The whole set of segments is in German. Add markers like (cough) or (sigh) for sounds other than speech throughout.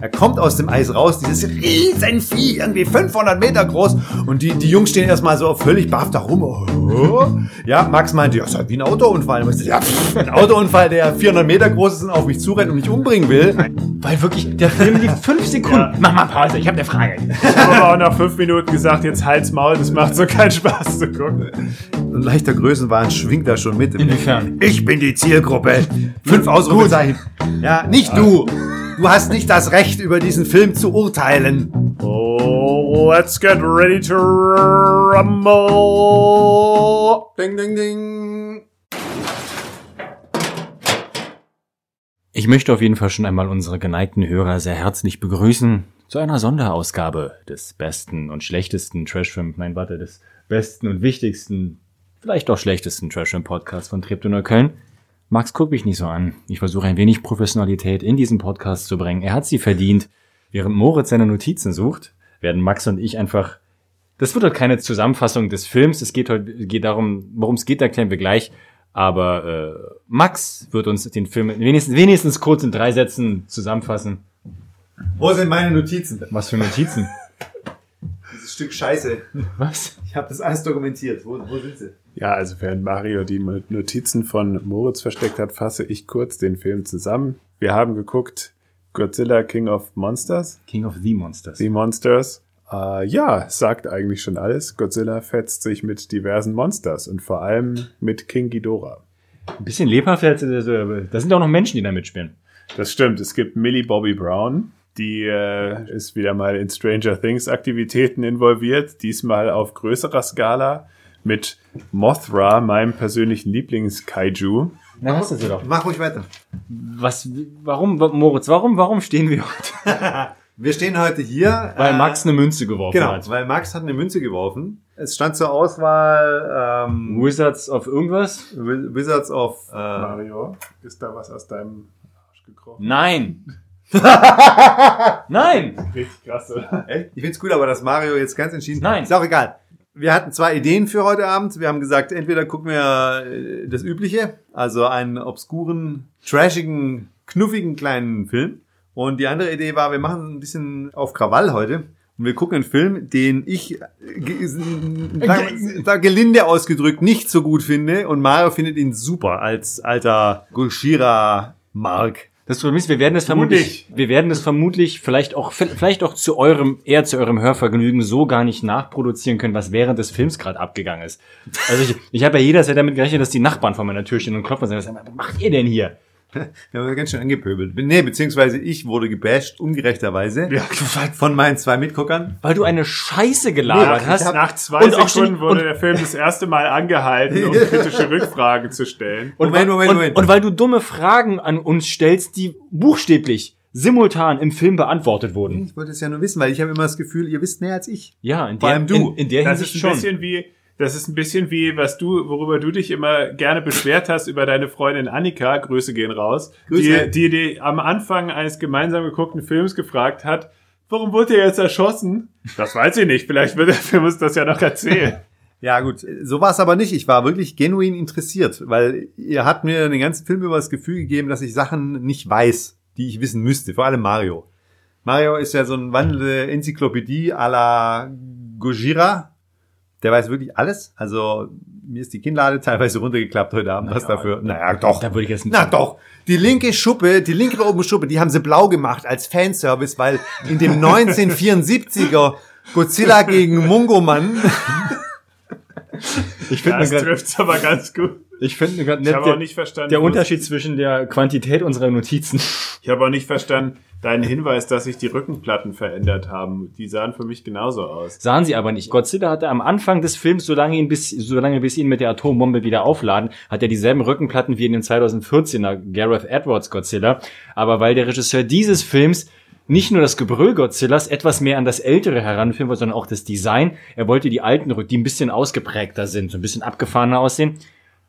Er kommt aus dem Eis raus, dieses Riesenvieh, irgendwie 500 Meter groß. Und die, die Jungs stehen erstmal so völlig baff da rum. Oh. Ja, Max meinte, ja, ist halt wie ein Autounfall. Und ich Ja, pff, ein Autounfall, der 400 Meter groß ist und auf mich zurennt und mich umbringen will. Weil wirklich, der Film lief (laughs) fünf Sekunden. Mach mal Pause, ich habe eine Frage. Ich habe aber auch nach fünf Minuten gesagt, jetzt halt's Maul, das macht so keinen Spaß zu gucken. Ein leichter Größenwahn schwingt da schon mit. Inwiefern? Ich bin die Zielgruppe. Fünf Ausrufezeichen. Ja, nicht du. Du hast nicht das Recht, über diesen Film zu urteilen. Oh, let's get ready to rumble. Ding, ding, ding. Ich möchte auf jeden Fall schon einmal unsere geneigten Hörer sehr herzlich begrüßen zu einer Sonderausgabe des besten und schlechtesten Trashfilm, nein, warte, des besten und wichtigsten, vielleicht auch schlechtesten Trashfilm-Podcasts von Treptow Neukölln. Max, guck mich nicht so an. Ich versuche ein wenig Professionalität in diesen Podcast zu bringen. Er hat sie verdient. Während Moritz seine Notizen sucht, werden Max und ich einfach das wird heute keine Zusammenfassung des Films. Es geht heute geht darum, worum es geht, erklären wir gleich. Aber äh, Max wird uns den Film wenigstens, wenigstens kurz in drei Sätzen zusammenfassen. Wo sind meine Notizen? Was für Notizen? Dieses Stück Scheiße. Was? Ich habe das alles dokumentiert. Wo, wo sind sie? Ja, also während Mario die Notizen von Moritz versteckt hat, fasse ich kurz den Film zusammen. Wir haben geguckt Godzilla King of Monsters, King of the Monsters. The Monsters. Äh, ja, sagt eigentlich schon alles. Godzilla fetzt sich mit diversen Monsters und vor allem mit King Ghidorah. Ein bisschen lebhaft. Da sind auch noch Menschen, die da mitspielen. Das stimmt. Es gibt Millie Bobby Brown. Die äh, ist wieder mal in Stranger Things Aktivitäten involviert. Diesmal auf größerer Skala mit Mothra, meinem persönlichen Lieblings-Kaiju. Na, hast du sie doch. Mach ruhig weiter. Was, warum, Moritz, warum, warum stehen wir heute? (laughs) Wir stehen heute hier. Weil äh, Max eine Münze geworfen Genau, hat. weil Max hat eine Münze geworfen. Es stand zur Auswahl ähm, Wizards of irgendwas? Wi- Wizards of äh, Mario, ist da was aus deinem Arsch gekrochen? Nein. (laughs) Nein. Richtig krass, oder? Echt? Ich find's gut, aber dass Mario jetzt ganz entschieden. Nein. Ist auch egal. Wir hatten zwei Ideen für heute Abend. Wir haben gesagt, entweder gucken wir äh, das Übliche, also einen obskuren, trashigen, knuffigen kleinen Film. Und die andere Idee war, wir machen ein bisschen auf Krawall heute. Und wir gucken einen Film, den ich, äh, ge- sag, (laughs) sag gelinde ausgedrückt, nicht so gut finde. Und Mario findet ihn super als alter Gulshira-Mark. Das Problem ist, wir werden es vermutlich, wir werden es vermutlich vielleicht auch, vielleicht auch zu eurem, eher zu eurem Hörvergnügen so gar nicht nachproduzieren können, was während des Films gerade abgegangen ist. Also ich, ich habe ja jederzeit damit gerechnet, dass die Nachbarn vor meiner Tür stehen und klopfen und sagen, was macht ihr denn hier? Wir haben ganz schön angepöbelt. Nee, beziehungsweise ich wurde gebasht, ungerechterweise. Ja, Von meinen zwei Mitguckern. Weil du eine Scheiße gelabert Ja, hast. hab- Nach zwei Sekunden schon- wurde der Film das erste Mal angehalten, um (laughs) kritische Rückfragen zu stellen. Und, Moment, Moment, und, Moment. und weil du dumme Fragen an uns stellst, die buchstäblich simultan im Film beantwortet wurden. Ich wollte es ja nur wissen, weil ich habe immer das Gefühl, ihr wisst mehr als ich. Ja, in Vor der, allem du. In, in der Das Hinsicht ist ein schon. bisschen wie, das ist ein bisschen wie, was du, worüber du dich immer gerne beschwert hast über deine Freundin Annika, Grüße gehen raus, Grüße. die, die, die am Anfang eines gemeinsam geguckten Films gefragt hat, warum wurde er jetzt erschossen? Das weiß ich nicht, vielleicht wird der Film uns das ja noch erzählen. (laughs) Ja, gut. So war es aber nicht. Ich war wirklich genuin interessiert, weil ihr habt mir den ganzen Film über das Gefühl gegeben, dass ich Sachen nicht weiß, die ich wissen müsste. Vor allem Mario. Mario ist ja so ein wandelnde Enzyklopädie à la Gojira. Der weiß wirklich alles. Also, mir ist die Kinnlade teilweise runtergeklappt heute Abend. Was dafür? Naja, doch. Da würde ich jetzt nicht Na doch. Die linke Schuppe, die linke oben Schuppe, die haben sie blau gemacht als Fanservice, weil in dem 1974er Godzilla gegen Mungoman (laughs) Ich finde Das trifft's aber ganz gut. Ich finde gerade Ich nett der, nicht verstanden. der Unterschied zwischen der Quantität unserer Notizen. Ich habe auch nicht verstanden, deinen Hinweis, dass sich die Rückenplatten verändert haben. Die sahen für mich genauso aus. Sahen sie aber nicht. Godzilla hatte am Anfang des Films, solange ihn bis, solange bis ihn mit der Atombombe wieder aufladen, hat er dieselben Rückenplatten wie in dem 2014er Gareth Edwards Godzilla. Aber weil der Regisseur dieses Films nicht nur das Gebrüll Godzillas etwas mehr an das Ältere heranführen wollte, sondern auch das Design. Er wollte die alten Rücken, die ein bisschen ausgeprägter sind, so ein bisschen abgefahrener aussehen,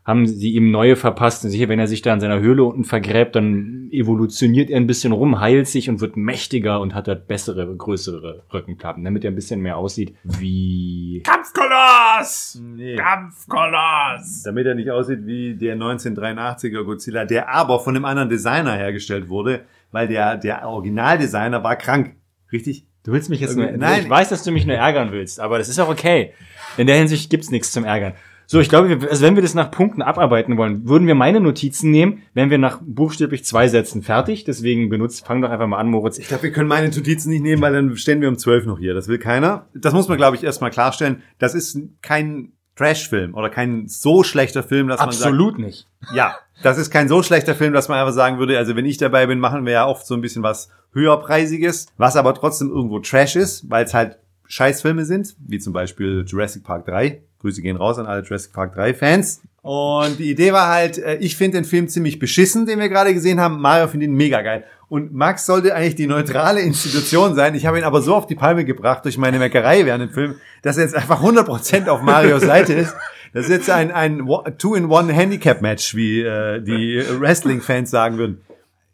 haben sie ihm neue verpasst. Und sicher, wenn er sich da in seiner Höhle unten vergräbt, dann evolutioniert er ein bisschen rum, heilt sich und wird mächtiger und hat dort bessere, größere Rückenplatten, damit er ein bisschen mehr aussieht wie... Kampfkoloss! Nee. Kampfkoloss! damit er nicht aussieht wie der 1983er Godzilla, der aber von einem anderen Designer hergestellt wurde, weil der, der Originaldesigner war krank. Richtig? Du willst mich jetzt nur, Nein. ich weiß, dass du mich nur ärgern willst, aber das ist auch okay. In der Hinsicht gibt's nichts zum Ärgern. So, ich glaube, wir- also wenn wir das nach Punkten abarbeiten wollen, würden wir meine Notizen nehmen, wären wir nach buchstäblich zwei Sätzen fertig. Deswegen benutzt, fang doch einfach mal an, Moritz. Ich glaube, wir können meine Notizen nicht nehmen, weil dann stehen wir um 12 noch hier. Das will keiner. Das muss man, glaube ich, erstmal klarstellen. Das ist kein Trash-Film oder kein so schlechter Film, dass Absolut nicht. man sagt, ja, das ist kein so schlechter Film, dass man einfach sagen würde, also wenn ich dabei bin, machen wir ja oft so ein bisschen was höherpreisiges, was aber trotzdem irgendwo Trash ist, weil es halt Scheißfilme sind, wie zum Beispiel Jurassic Park 3. Grüße gehen raus an alle Jurassic Park 3 Fans. Und die Idee war halt, äh, ich finde den Film ziemlich beschissen, den wir gerade gesehen haben. Mario findet ihn mega geil. Und Max sollte eigentlich die neutrale Institution sein. Ich habe ihn aber so auf die Palme gebracht durch meine Meckerei während dem Film, dass er jetzt einfach 100% auf Marios Seite ist. Das ist jetzt ein, ein Two-in-One-Handicap-Match, wie äh, die Wrestling-Fans sagen würden.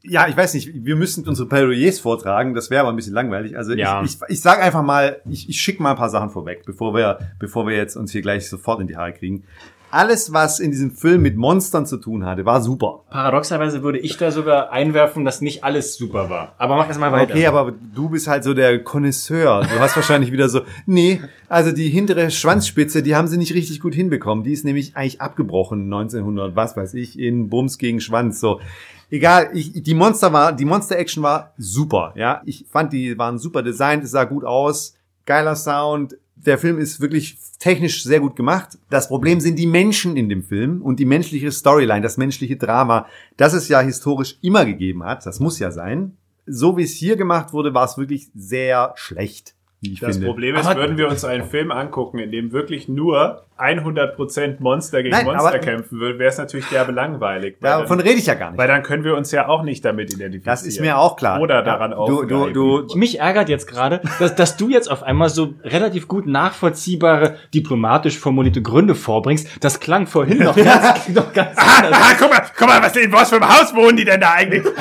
Ja, ich weiß nicht, wir müssen unsere Plädoyers vortragen, das wäre aber ein bisschen langweilig. Also Ja. ich, ich, ich sage einfach mal, ich, ich schicke mal ein paar Sachen vorweg, bevor wir, bevor wir jetzt uns hier gleich sofort in die Haare kriegen. Alles, was in diesem Film mit Monstern zu tun hatte, war super. Paradoxerweise würde ich da sogar einwerfen, dass nicht alles super war. Aber mach erst mal weiter. Okay, aber du bist halt so der Connoisseur. Du hast wahrscheinlich wieder so, nee, also die hintere Schwanzspitze, die haben sie nicht richtig gut hinbekommen. Die ist nämlich eigentlich abgebrochen 1900, was weiß ich, in Bums gegen Schwanz, so. Egal, ich, die Monster war, die Monster-Action war super, ja. Ich fand, die waren super designt, es sah gut aus, geiler Sound. Der Film ist wirklich technisch sehr gut gemacht. Das Problem sind die Menschen in dem Film und die menschliche Storyline, das menschliche Drama, das es ja historisch immer gegeben hat. Das muss ja sein. So wie es hier gemacht wurde, war es wirklich sehr schlecht, ich Das finde. Problem ist, Aber- würden wir uns einen Film angucken, in dem wirklich nur 100% Monster gegen Nein, Monster aber- kämpfen würde, wäre es natürlich derbe langweilig. Weil, Davon dann, rede ich ja gar nicht. weil dann können wir uns ja auch nicht damit identifizieren. Das ist mir auch klar. Oder daran ja, du, du, aufreiben. du, Mich ärgert jetzt gerade, dass, dass du jetzt auf einmal so relativ gut nachvollziehbare, diplomatisch formulierte Gründe vorbringst. Das klang vorhin noch (laughs) ganz, noch ganz anders. Ah, guck mal, guck mal, was in was für einem Haus wohnen die denn da eigentlich? (laughs)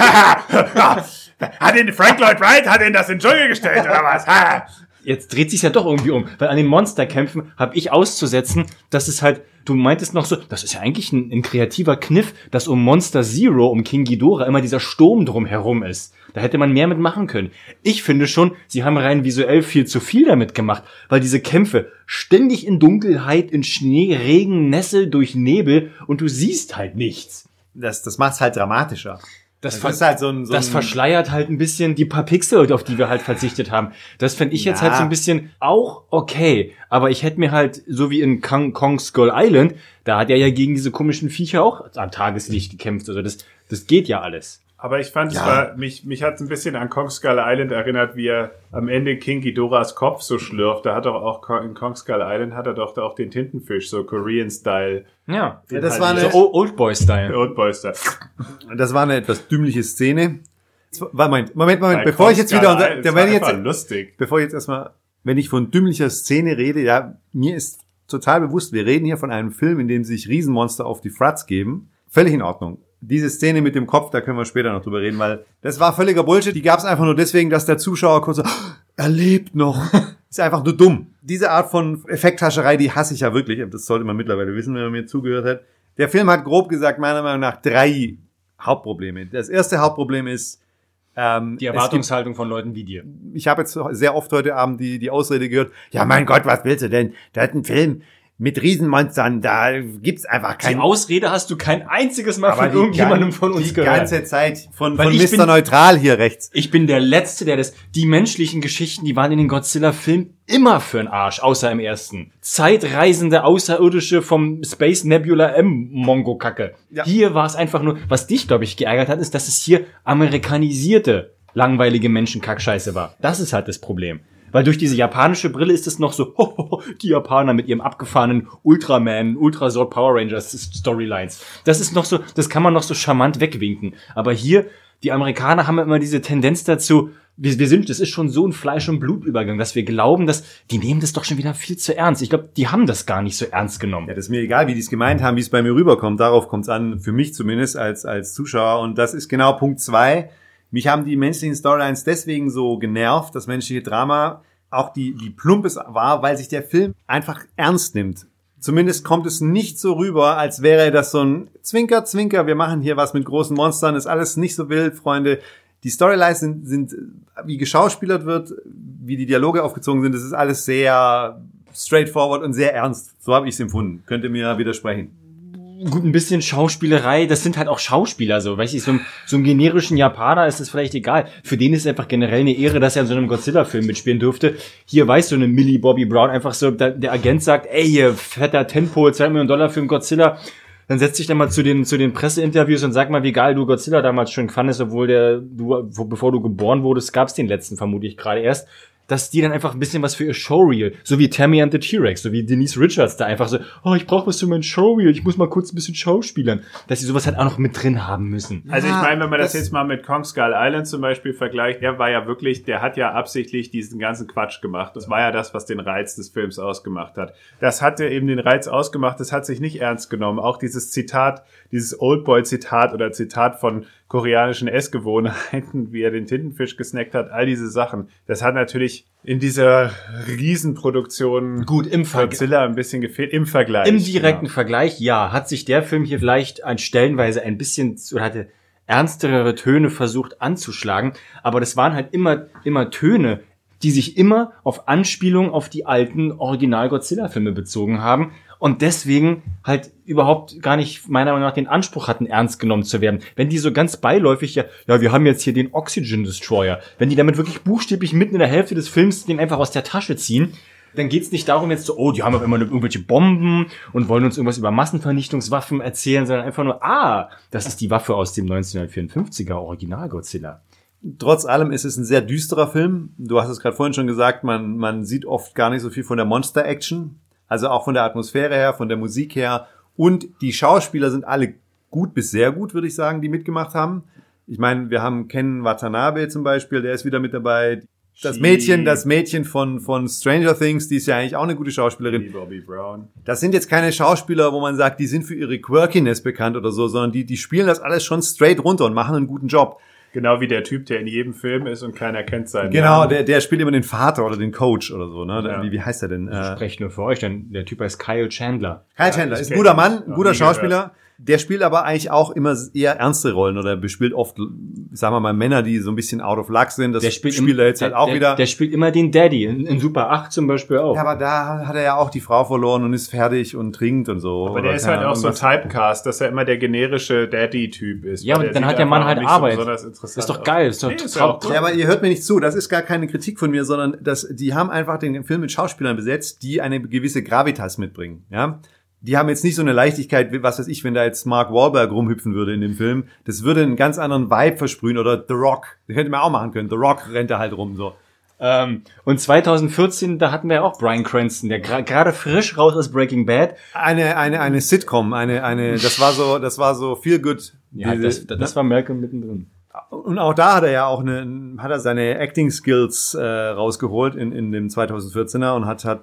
hat ihn Frank Lloyd Wright, hat ihn das in den Dschungel gestellt oder was? Ha. Jetzt dreht sich ja doch irgendwie um, weil an den Monsterkämpfen habe ich auszusetzen, dass es halt, du meintest noch so, das ist ja eigentlich ein, ein kreativer Kniff, dass um Monster Zero, um King Ghidorah immer dieser Sturm drum herum ist. Da hätte man mehr mitmachen können. Ich finde schon, sie haben rein visuell viel zu viel damit gemacht, weil diese Kämpfe ständig in Dunkelheit, in Schnee, Regen, Nässe, durch Nebel und du siehst halt nichts. das, das macht's halt dramatischer. Das, Das ist halt so ein, so das verschleiert halt ein bisschen die paar Pixel, auf die wir halt verzichtet haben. Das fände ich jetzt Ja. halt so ein bisschen auch okay. Aber ich hätte mir halt, so wie in Kong, Kong Skull Island, da hat er ja gegen diese komischen Viecher auch am Tageslicht gekämpft. Also das, das geht ja alles. Aber ich fand, es Ja. war, mich, mich hat es ein bisschen an Kong Skull Island erinnert, wie er am Ende King Ghidorahs Kopf so schlürft. Da hat doch auch in Kong Skull Island hat er doch da auch den Tintenfisch, so Korean-Style. Ja. Ja, das war halt eine- So Oldboy-Style. Oldboy-Style. Das war eine etwas dümmliche Szene. Moment, Moment, Moment, Bei bevor Kong ich jetzt Skull wieder, Island, es da war werde ich jetzt, lustig. bevor ich jetzt erstmal, wenn ich von dümmlicher Szene rede, ja, mir ist total bewusst, wir reden hier von einem Film, in dem sich Riesenmonster auf die Fratz geben. Völlig in Ordnung. Diese Szene mit dem Kopf, da können wir später noch drüber reden, weil das war völliger Bullshit. Die gab es einfach nur deswegen, dass der Zuschauer kurz so, er lebt noch. (laughs) ist einfach nur dumm. Diese Art von Effekthascherei, die hasse ich ja wirklich. Das sollte man mittlerweile wissen, wenn man mir zugehört hat. Der Film hat grob gesagt, meiner Meinung nach, drei Hauptprobleme. Das erste Hauptproblem ist, ähm, Die es gibt Erwartungshaltung von Leuten wie dir. ich habe jetzt sehr oft heute Abend die, die Ausrede gehört, ja mein Gott, was willst du denn? Da hat ein Film mit Riesenmonstern, da gibt's einfach Die kein... Ausrede hast du kein einziges Mal von die irgendjemandem von uns die gehört. ganze Zeit von, Weil von Mr. bin- Neutral hier rechts. Ich bin der Letzte, der das. Die menschlichen Geschichten, die waren in den Godzilla-Filmen immer für den Arsch, außer im ersten. Zeitreisende Außerirdische vom Space Nebula M Mongo-Kacke. Ja. Hier war es einfach nur, was dich, glaube ich, geärgert hat, ist, dass es hier amerikanisierte, langweilige Menschenkackscheiße war. Das ist halt das Problem. Weil durch diese japanische Brille ist es noch so, (laughs) hohoho, die Japaner mit ihrem abgefahrenen Ultraman, Ultrasort Power Rangers Storylines. Das ist noch so, das kann man noch so charmant wegwinken. Aber hier, die Amerikaner haben immer diese Tendenz dazu, wir, wir sind, das ist schon so ein Fleisch- und Blutübergang, dass wir glauben, dass die nehmen das doch schon wieder viel zu ernst. Ich glaube, die haben das gar nicht so ernst genommen. Ja, das ist mir egal, wie die es gemeint haben, wie es bei mir rüberkommt. Darauf kommt es an, für mich zumindest als, als Zuschauer. Und das ist genau Punkt zwei. Mich haben die menschlichen Storylines deswegen so genervt, das menschliche Drama, auch die, die Plumpes war, weil sich der Film einfach ernst nimmt. Zumindest kommt es nicht so rüber, als wäre das so ein Zwinker, Zwinker, wir machen hier was mit großen Monstern, ist alles nicht so wild, Freunde. Die Storylines sind, sind, wie geschauspielert wird, wie die Dialoge aufgezogen sind, das ist alles sehr straightforward und sehr ernst. So habe ich es empfunden. Könnt ihr mir widersprechen? Gut, ein bisschen Schauspielerei, das sind halt auch Schauspieler so, weißt du, so, so einem generischen Japaner ist es vielleicht egal. Für den ist es einfach generell eine Ehre, dass er in so einem Godzilla-Film mitspielen durfte. Hier weißt du, eine Millie Bobby Brown einfach so, da, der Agent sagt, ey, hier, fetter Tempo, 2 Millionen Dollar für einen Godzilla. Dann setz dich dann mal zu den, zu den Presseinterviews und sag mal, wie geil du Godzilla damals schon fandest, obwohl der, du, bevor du geboren wurdest, gab's den letzten vermutlich gerade erst dass die dann einfach ein bisschen was für ihr Showreel, so wie Tammy and the T-Rex, so wie Denise Richards da einfach so, oh, ich brauche was für mein Showreel, ich muss mal kurz ein bisschen schauspielern, dass sie sowas halt auch noch mit drin haben müssen. Also ich Ja, meine, wenn man das, das- jetzt mal mit Kong Skull Island zum Beispiel vergleicht, der war ja wirklich, der hat ja absichtlich diesen ganzen Quatsch gemacht. Das war ja das, was den Reiz des Films ausgemacht hat. Das hatte eben den Reiz ausgemacht, das hat sich nicht ernst genommen. Auch dieses Zitat, dieses Oldboy-Zitat oder Zitat von koreanischen Essgewohnheiten, wie er den Tintenfisch gesnackt hat, all diese Sachen, das hat natürlich in dieser Riesenproduktion Gut, im Vergleich. Godzilla ein bisschen gefehlt, im Vergleich. Im direkten genau. Vergleich, ja, hat sich der Film hier vielleicht an Stellenweise ein bisschen oder hatte ernstere Töne versucht anzuschlagen, aber das waren halt immer immer Töne, die sich immer auf Anspielung auf die alten Original Godzilla Filme bezogen haben und deswegen halt überhaupt gar nicht meiner Meinung nach den Anspruch hatten ernst genommen zu werden. Wenn die so ganz beiläufig ja, ja, wir haben jetzt hier den Oxygen Destroyer, wenn die damit wirklich buchstäblich mitten in der Hälfte des Films den einfach aus der Tasche ziehen, dann geht's nicht darum jetzt so, oh, die haben auf immer irgendwelche Bomben und wollen uns irgendwas über Massenvernichtungswaffen erzählen, sondern einfach nur, ah, das ist die Waffe aus dem 1954er Original Godzilla. Trotz allem ist es ein sehr düsterer Film. Du hast es gerade vorhin schon gesagt, man, man sieht oft gar nicht so viel von der Monster-Action. Also auch von der Atmosphäre her, von der Musik her. Und die Schauspieler sind alle gut bis sehr gut, würde ich sagen, die mitgemacht haben. Ich meine, wir haben Ken Watanabe zum Beispiel, der ist wieder mit dabei. Das Mädchen, das Mädchen von, von Stranger Things, die ist ja eigentlich auch eine gute Schauspielerin. Bobby Brown. Das sind jetzt keine Schauspieler, wo man sagt, die sind für ihre Quirkiness bekannt oder so, sondern die, die spielen das alles schon straight runter und machen einen guten Job. Genau wie der Typ, der in jedem Film ist und keiner kennt seinen Genau, Namen. der, der spielt immer den Vater oder den Coach oder so, ne? Ja. Wie, wie heißt er denn? Äh, Sprecht nur für euch, denn der Typ heißt Kyle Chandler. Kyle Ja, Chandler ich ist ein guter. Mann, ein guter Schauspieler. Der spielt aber eigentlich auch immer eher ernste Rollen oder bespielt oft, sagen wir mal, Männer, die so ein bisschen out of luck sind. Das Der spielt, spielt im- er jetzt der, halt auch der, wieder. Der spielt immer den Daddy, in, in Super 8 zum Beispiel auch. ja, aber da hat er ja auch die Frau verloren und ist fertig und trinkt und so. Aber der ist halt auch so was. Typecast, dass er immer der generische Daddy-Typ ist. Ja, aber dann hat der Mann halt nicht so Arbeit. interessant Ist doch geil, ist doch Nee, ist ja auch gut. Ja, aber ihr hört mir nicht zu. Das ist gar keine Kritik von mir, sondern dass die haben einfach den Film mit Schauspielern besetzt, die eine gewisse Gravitas mitbringen. Ja, die haben jetzt nicht so eine Leichtigkeit, wie- was weiß ich, wenn da jetzt Mark Wahlberg rumhüpfen würde in dem Film. Das würde einen ganz anderen Vibe versprühen oder The Rock. Das hätte man auch machen können. The Rock rennt da halt rum so. Ähm, und 2014, da hatten wir ja auch Brian Cranston, der gerade frisch raus aus Breaking Bad. Eine eine eine Sitcom, eine eine. Das war so, das war so feel good. Ja, das, das war Malcolm mittendrin. Und auch da hat er ja auch eine, hat er seine Acting Skills äh, rausgeholt in, in dem 2014er und hat, hat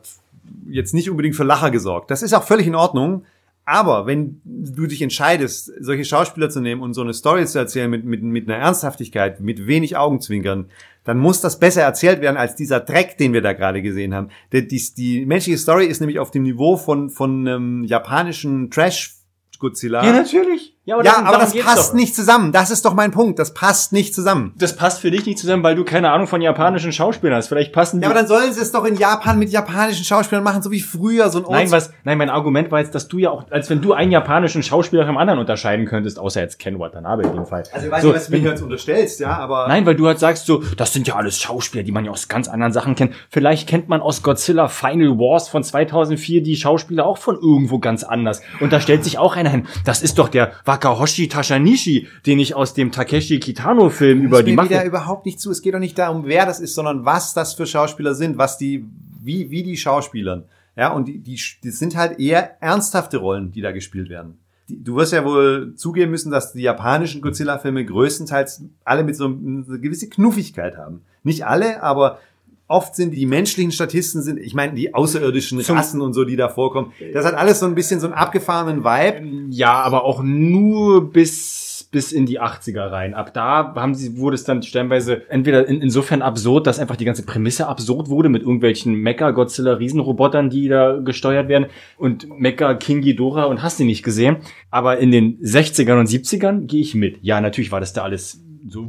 jetzt nicht unbedingt für Lacher gesorgt. Das ist auch völlig in Ordnung. Aber wenn du dich entscheidest, solche Schauspieler zu nehmen und so eine Story zu erzählen mit, mit, mit einer Ernsthaftigkeit, mit wenig Augenzwinkern, dann muss das besser erzählt werden als dieser Dreck, den wir da gerade gesehen haben. Die, die, die menschliche Story ist nämlich auf dem Niveau von, von einem japanischen Trash-Godzilla. natürlich. Ja, aber, Ja, darum- aber das passt doch. nicht zusammen. Das ist doch mein Punkt. Das passt nicht zusammen. Das passt für dich nicht zusammen, weil du keine Ahnung von japanischen Schauspielern hast. Vielleicht passen die. Ja, aber dann sollen sie es doch in Japan mit japanischen Schauspielern machen, so wie früher, so ein Nein, Olds- was, nein, mein Argument war jetzt, dass du ja auch, als wenn du einen japanischen Schauspieler vom anderen unterscheiden könntest, außer jetzt Ken Watanabe in dem Fall. Also ich weiß so, nicht, was du mir jetzt unterstellst, ja, aber Nein, weil du halt sagst so, das sind ja alles Schauspieler, die man ja aus ganz anderen Sachen kennt. Vielleicht kennt man aus Godzilla Final Wars von 2004 die Schauspieler auch von irgendwo ganz anders. Und da stellt sich auch einer hin. Das ist doch der Wakahoshi Tashanishi, den ich aus dem Takeshi Kitano Film über die mir wieder Mafia... überhaupt nicht zu. Es geht doch nicht darum, wer das ist, sondern was das für Schauspieler sind, was die, wie, wie die Schauspielern. Ja, und die, die, die sind halt eher ernsthafte Rollen, die da gespielt werden. Du wirst ja wohl zugeben müssen, dass die japanischen Godzilla-Filme größtenteils alle mit so eine gewisse Knuffigkeit haben. Nicht alle, aber oft sind die menschlichen Statisten sind, ich meine, die außerirdischen Rassen und so, die da vorkommen. Das hat alles so ein bisschen so einen abgefahrenen Vibe. Ja, aber auch nur bis bis in die 80er rein. Ab da haben sie, wurde es dann stellenweise entweder in, insofern absurd, dass einfach die ganze Prämisse absurd wurde mit irgendwelchen Mecha-Godzilla-Riesenrobotern, die da gesteuert werden und Mecha King Ghidorah und hast du nicht gesehen. Aber in den 60ern und 70ern gehe ich mit. Ja, natürlich war das da alles so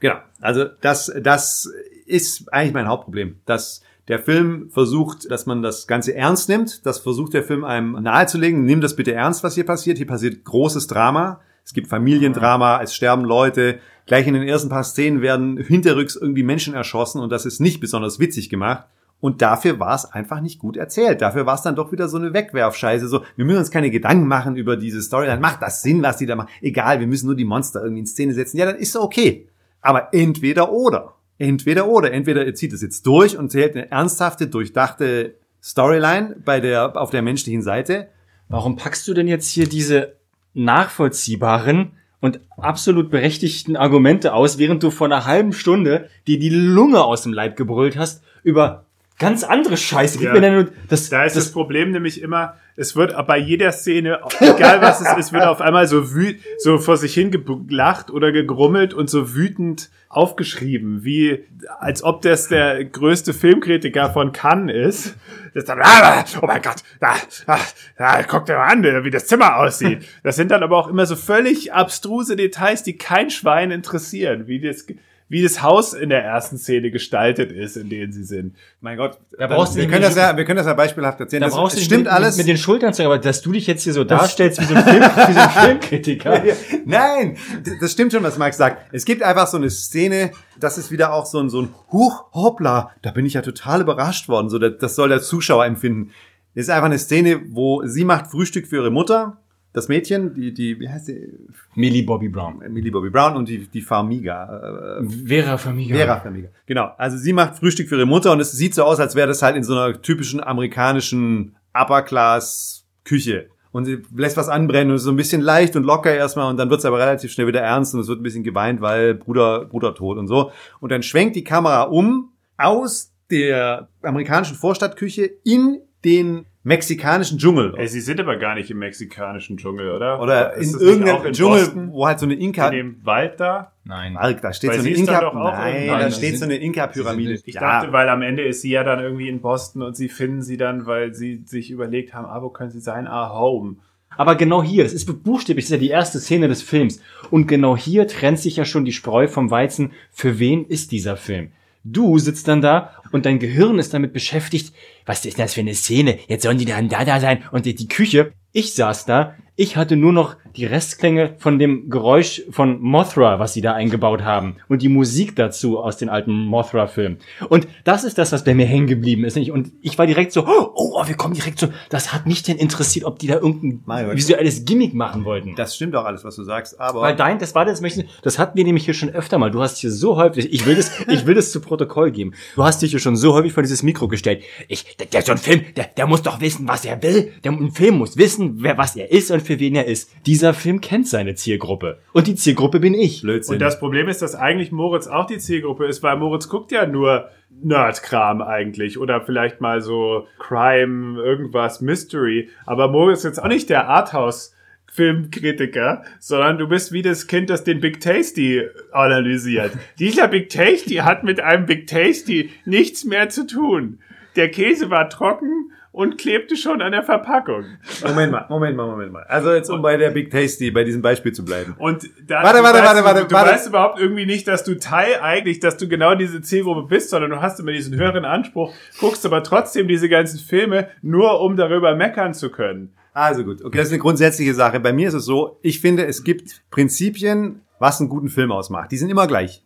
Genau. Also das, das ist eigentlich mein Hauptproblem, dass der Film versucht, dass man das Ganze ernst nimmt. Das versucht der Film einem nahezulegen. Nimm das bitte ernst, was hier passiert. Hier passiert großes Drama. Es gibt Familiendrama, es sterben Leute. Gleich in den ersten paar Szenen werden hinterrücks irgendwie Menschen erschossen und das ist nicht besonders witzig gemacht. Und dafür war es einfach nicht gut erzählt. Dafür war es dann doch wieder so eine Wegwerfscheiße. So, wir müssen uns keine Gedanken machen über diese Story. Dann macht das Sinn, was die da machen. Egal, wir müssen nur die Monster irgendwie in Szene setzen. Ja, dann ist okay. Aber entweder oder. Entweder oder. Entweder ihr zieht es jetzt durch und zählt eine ernsthafte, durchdachte Storyline bei der, auf der menschlichen Seite. Warum packst du denn jetzt hier diese nachvollziehbaren und absolut berechtigten Argumente aus, während du vor einer halben Stunde dir die Lunge aus dem Leib gebrüllt hast über ganz andere Scheiße. Gib Ja. mir denn nur das, Da ist das, das, Problem nämlich immer, es wird bei jeder Szene, egal was es ist, wird auf einmal so wüt, so vor sich hin gelacht oder gegrummelt und so wütend aufgeschrieben, wie als ob das der größte Filmkritiker von Cannes ist. Das dann, ah, oh mein Gott, da, da, da, guck dir mal an, wie das Zimmer aussieht. Das sind dann aber auch immer so völlig abstruse Details, die kein Schwein interessieren, wie das, wie das Haus in der ersten Szene gestaltet ist, in denen sie sind. Mein Gott, Da brauchst du wir können das ja, wir können das ja beispielhaft erzählen. da das, brauchst nicht stimmt mit, alles. mit den Schultern zu, aber dass du dich jetzt hier so darstellst wie so ein, Film, (laughs) wie so ein Filmkritiker. Nein, das stimmt schon, was Max sagt. Es gibt einfach so eine Szene, das ist wieder auch so ein, so ein Huch, hoppla, da bin ich ja total überrascht worden. So, das, das soll der Zuschauer empfinden. Das ist einfach eine Szene, wo sie macht Frühstück für ihre Mutter, das Mädchen, die, die, wie heißt sie? Millie Bobby Brown. Millie Bobby Brown und die, die Farmiga, äh, Vera Farmiga. Vera Farmiga. Genau. Also sie macht Frühstück für ihre Mutter und es sieht so aus, als wäre das halt in so einer typischen amerikanischen Upper-Class-Küche. Und sie lässt was anbrennen und ist so ein bisschen leicht und locker erstmal und dann wird es aber relativ schnell wieder ernst und es wird ein bisschen geweint, weil Bruder, Bruder tot und so. Und dann schwenkt die Kamera um aus der amerikanischen Vorstadtküche in den mexikanischen Dschungel. Ey, sie sind aber gar nicht im mexikanischen Dschungel, oder? Oder Ist in irgendeinem in Dschungel, Boston? wo halt so eine Inka... In dem Wald da? Nein. Mark, da steht Weil so eine da Inka... auch Nein, irgendwann- da steht sind- so eine Inka-Pyramide. Ich Ja. dachte, weil am Ende ist sie ja dann irgendwie in Boston und sie finden sie dann, weil sie sich überlegt haben, ah, wo können sie sein? Ah, home. Aber genau hier, das ist buchstäblich, das ist ja die erste Szene des Films. Und genau hier trennt sich ja schon die Spreu vom Weizen. Für wen ist dieser Film? Du sitzt dann da und dein Gehirn ist damit beschäftigt, was ist das für eine Szene? Jetzt sollen die dann da da sein und die die Küche. Ich saß da, ich hatte nur noch die Restklänge von dem Geräusch von Mothra, was sie da eingebaut haben und die Musik dazu aus den alten Mothra-Filmen. Und das ist das, was bei mir hängen geblieben ist. Und ich war direkt so, oh, oh, wir kommen direkt so, das hat mich denn interessiert, ob die da irgendein visuelles Gimmick machen wollten. Das stimmt auch alles, was du sagst, aber... Weil dein, das war das, das hatten wir nämlich hier schon öfter mal. Du hast hier so häufig, ich will das, ich will das zu Protokoll geben. Du hast dich hier schon so häufig vor dieses Mikro gestellt. Ich, der, der so ein Film, der, der muss doch wissen, was er will. Der ein Film muss wissen, wer, was er ist und für wen er ist. Dieser Film kennt seine Zielgruppe. Und die Zielgruppe bin ich. Blödsinn. Und das Problem ist, dass eigentlich Moritz auch die Zielgruppe ist, weil Moritz guckt ja nur Nerdkram eigentlich oder vielleicht mal so Crime, irgendwas, Mystery. Aber Moritz ist jetzt auch nicht der Arthouse. Filmkritiker, sondern du bist wie das Kind, das den Big Tasty analysiert. (laughs) Dieser Big Tasty hat mit einem Big Tasty nichts mehr zu tun. Der Käse war trocken und klebte schon an der Verpackung. Moment mal, Moment mal, Moment mal. Also jetzt um bei der Big Tasty, bei diesem Beispiel zu bleiben. Und da, Warte, warte, weißt, warte, warte, du, du warte. weißt überhaupt irgendwie nicht, dass du Teil eigentlich, dass du genau diese Zielgruppe bist, sondern du hast immer diesen höheren Anspruch, guckst aber trotzdem diese ganzen Filme, nur um darüber meckern zu können. Also gut, okay, das ist eine grundsätzliche Sache. Bei mir ist es so, ich finde, es gibt Prinzipien, was einen guten Film ausmacht. Die sind immer gleich.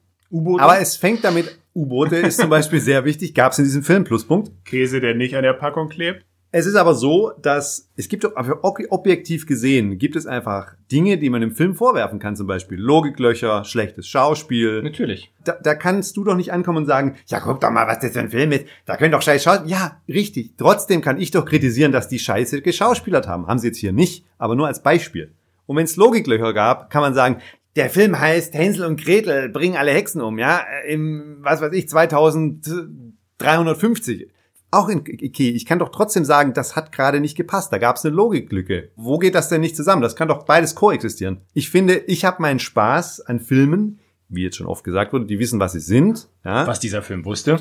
Aber es fängt damit, U-Boote ist zum Beispiel sehr wichtig, gab es in diesem Film, Pluspunkt. Käse, der nicht an der Packung klebt. Es ist aber so, dass es gibt doch aber ob- objektiv gesehen, gibt es einfach Dinge, die man im Film vorwerfen kann, zum Beispiel Logiklöcher, schlechtes Schauspiel. Natürlich. Da, da kannst du doch nicht ankommen und sagen, ja guck doch mal, was das für ein Film ist. Da können doch scheiß Schauspieler. Ja, richtig. Trotzdem kann ich doch kritisieren, dass die Scheiße geschauspielert haben. Haben sie jetzt hier nicht, aber nur als Beispiel. Und wenn es Logiklöcher gab, kann man sagen, der Film heißt Hänsel und Gretel bringen alle Hexen um, ja, im, was weiß ich, 2350. Auch in okay, ich kann doch trotzdem sagen, das hat gerade nicht gepasst. Da gab es eine Logiklücke. Wo geht das denn nicht zusammen? Das kann doch beides koexistieren. Ich finde, ich habe meinen Spaß an Filmen, wie jetzt schon oft gesagt wurde, die wissen, was sie sind. Ja? Was dieser Film wusste.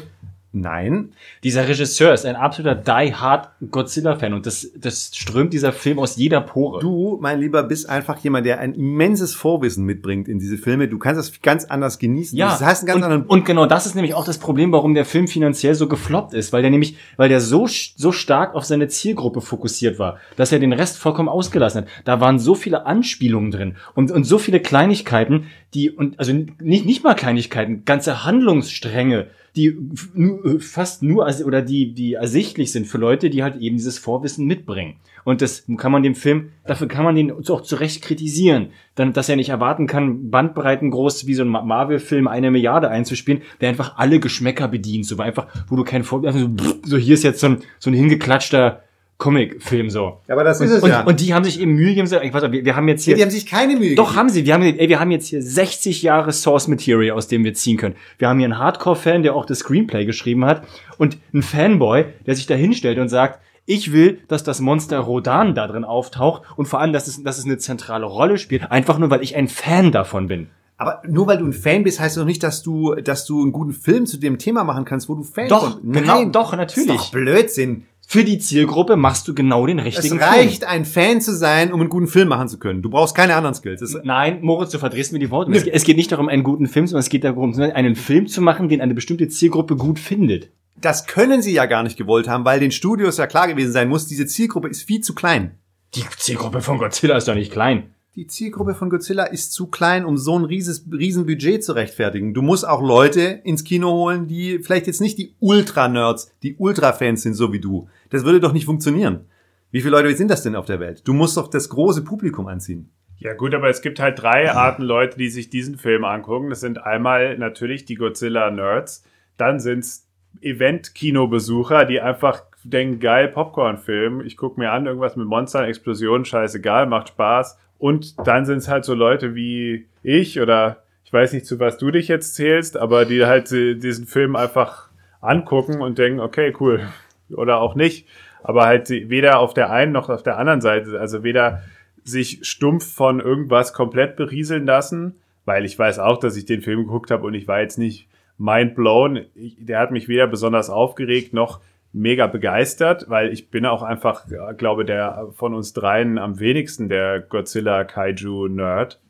Nein. Dieser Regisseur ist ein absoluter die-hard Godzilla-Fan und das, das strömt dieser Film aus jeder Pore. Du, mein Lieber, bist einfach jemand, der ein immenses Vorwissen mitbringt in diese Filme. Du kannst das ganz anders genießen. Ja, das heißt einen ganz und, anderen. und genau das ist nämlich auch das Problem, warum der Film finanziell so gefloppt ist, weil der nämlich, weil der so, so stark auf seine Zielgruppe fokussiert war, dass er den Rest vollkommen ausgelassen hat. Da waren so viele Anspielungen drin und, und so viele Kleinigkeiten, die, und, also nicht, nicht mal Kleinigkeiten, ganze Handlungsstränge, die nur, fast nur, oder die, die ersichtlich sind für Leute, die halt eben dieses Vorwissen mitbringen. Und das kann man dem Film, dafür kann man den auch zu Recht kritisieren. Dann, dass er nicht erwarten kann, Bandbreiten groß wie so ein Ma- Marvel-Film eine Milliarde einzuspielen, der einfach alle Geschmäcker bedient. So einfach, wo du kein Vor, also so hier ist jetzt so ein, so ein hingeklatschter Comic-Film so. Ja, aber das Und, ist es und, ja. und die haben sich eben Mühe gegeben, ich weiß, wir, wir haben jetzt Ja, hier die haben sich keine Mühe doch, gegeben. haben sie. Wir haben, ey, wir haben jetzt hier 60 Jahre Source Material, aus dem wir ziehen können. Wir haben hier einen Hardcore-Fan, der auch das Screenplay geschrieben hat und einen Fanboy, der sich da hinstellt und sagt, ich will, dass das Monster Rodan da drin auftaucht und vor allem, dass es, dass es eine zentrale Rolle spielt, einfach nur, weil ich ein Fan davon bin. Aber nur weil du ein Fan bist, heißt doch nicht, dass du, dass du einen guten Film zu dem Thema machen kannst, wo du Fan Doch, von. genau, Nein, doch, Das natürlich. ist doch Blödsinn. Für die Zielgruppe machst du genau den Es richtigen reicht, ein Fan zu sein, um einen guten Film machen zu können. Du brauchst keine anderen Skills. Das, Nein, Moritz, du verdrehst mir die Worte. Es, es geht nicht darum, einen guten Film, sondern es geht darum, einen Film zu machen, den eine bestimmte Zielgruppe gut findet. das können sie ja gar nicht gewollt haben, weil den Studios ja klar gewesen sein muss, diese Zielgruppe ist viel zu klein. Die Zielgruppe von Godzilla ist doch nicht klein. Die Zielgruppe von Godzilla ist zu klein, um so ein rieses, riesen Budget zu rechtfertigen. Du musst auch Leute ins Kino holen, die vielleicht jetzt nicht die Ultra-Nerds, die Ultra-Fans sind, so wie du. Das würde doch nicht funktionieren. Wie viele Leute sind das denn auf der Welt? Du musst doch das große Publikum anziehen. Ja gut, aber es gibt halt drei Arten Leute, die sich diesen Film angucken. Das sind einmal natürlich die Godzilla-Nerds, dann sind's Event-Kinobesucher, die einfach denken, geil, Popcorn-Film, ich gucke mir an, irgendwas mit Monstern, Explosionen, scheißegal, macht Spaß. Und dann sind's halt so Leute wie ich oder ich weiß nicht, zu was du dich jetzt zählst, aber die halt diesen Film einfach angucken und denken, okay, cool. Oder auch nicht. Aber halt weder auf der einen noch auf der anderen Seite, also weder sich stumpf von irgendwas komplett berieseln lassen, weil ich weiß auch, dass ich den Film geguckt habe und ich war jetzt nicht mind blown. Der hat mich weder besonders aufgeregt noch mega begeistert, weil ich bin auch einfach, glaube der von uns dreien am wenigsten der Godzilla Kaiju Nerd.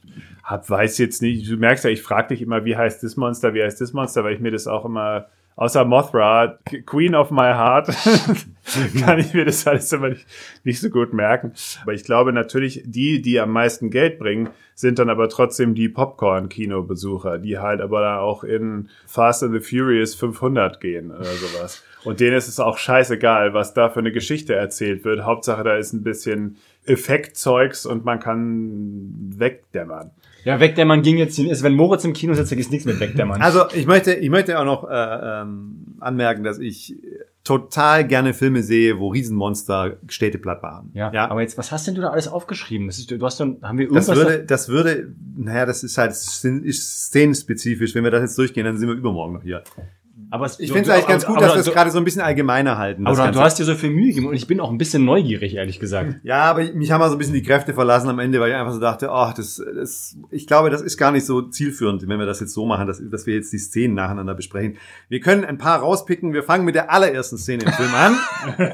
Hab weiß jetzt nicht, du merkst ja, ich frage dich immer, wie heißt das Monster, wie heißt das Monster, weil ich mir das auch immer außer Mothra, Queen of my heart, (laughs) kann ich mir das alles immer nicht, nicht so gut merken. Aber ich glaube natürlich, die, die am meisten Geld bringen, sind dann aber trotzdem die Popcorn-Kinobesucher, die halt aber dann auch in Fast and the Furious 500 gehen oder sowas. Und denen ist es auch scheißegal, was da für eine Geschichte erzählt wird. Hauptsache, da ist ein bisschen Effektzeugs und man kann wegdämmern. Ja, Wegdämmern ging jetzt, ist, wenn Moritz im Kino sitzt, ist nichts mit Wegdämmern. Also ich möchte, ich möchte auch noch äh, ähm, anmerken, dass ich total gerne Filme sehe, wo Riesenmonster Städte platt machen. ja, aber jetzt, was hast denn du da alles aufgeschrieben? Das ist, du hast dann, haben wir Das irgendwas? würde, das würde, naja, das ist halt ist szenenspezifisch. Wenn wir das jetzt durchgehen, dann sind wir übermorgen noch hier. Aber es- Ich finde es eigentlich ganz gut, dass wir es gerade so ein bisschen allgemeiner halten. Aber du, hast dir so viel Mühe gegeben und ich bin auch ein bisschen neugierig, ehrlich gesagt. Ja, aber mich haben auch so ein bisschen die Kräfte verlassen am Ende, weil ich einfach so dachte, ach, das, das, ich glaube, das ist gar nicht so zielführend, wenn wir das jetzt so machen, dass, dass wir jetzt die Szenen nacheinander besprechen. Wir können ein paar rauspicken. Wir fangen mit der allerersten Szene im Film an. (laughs)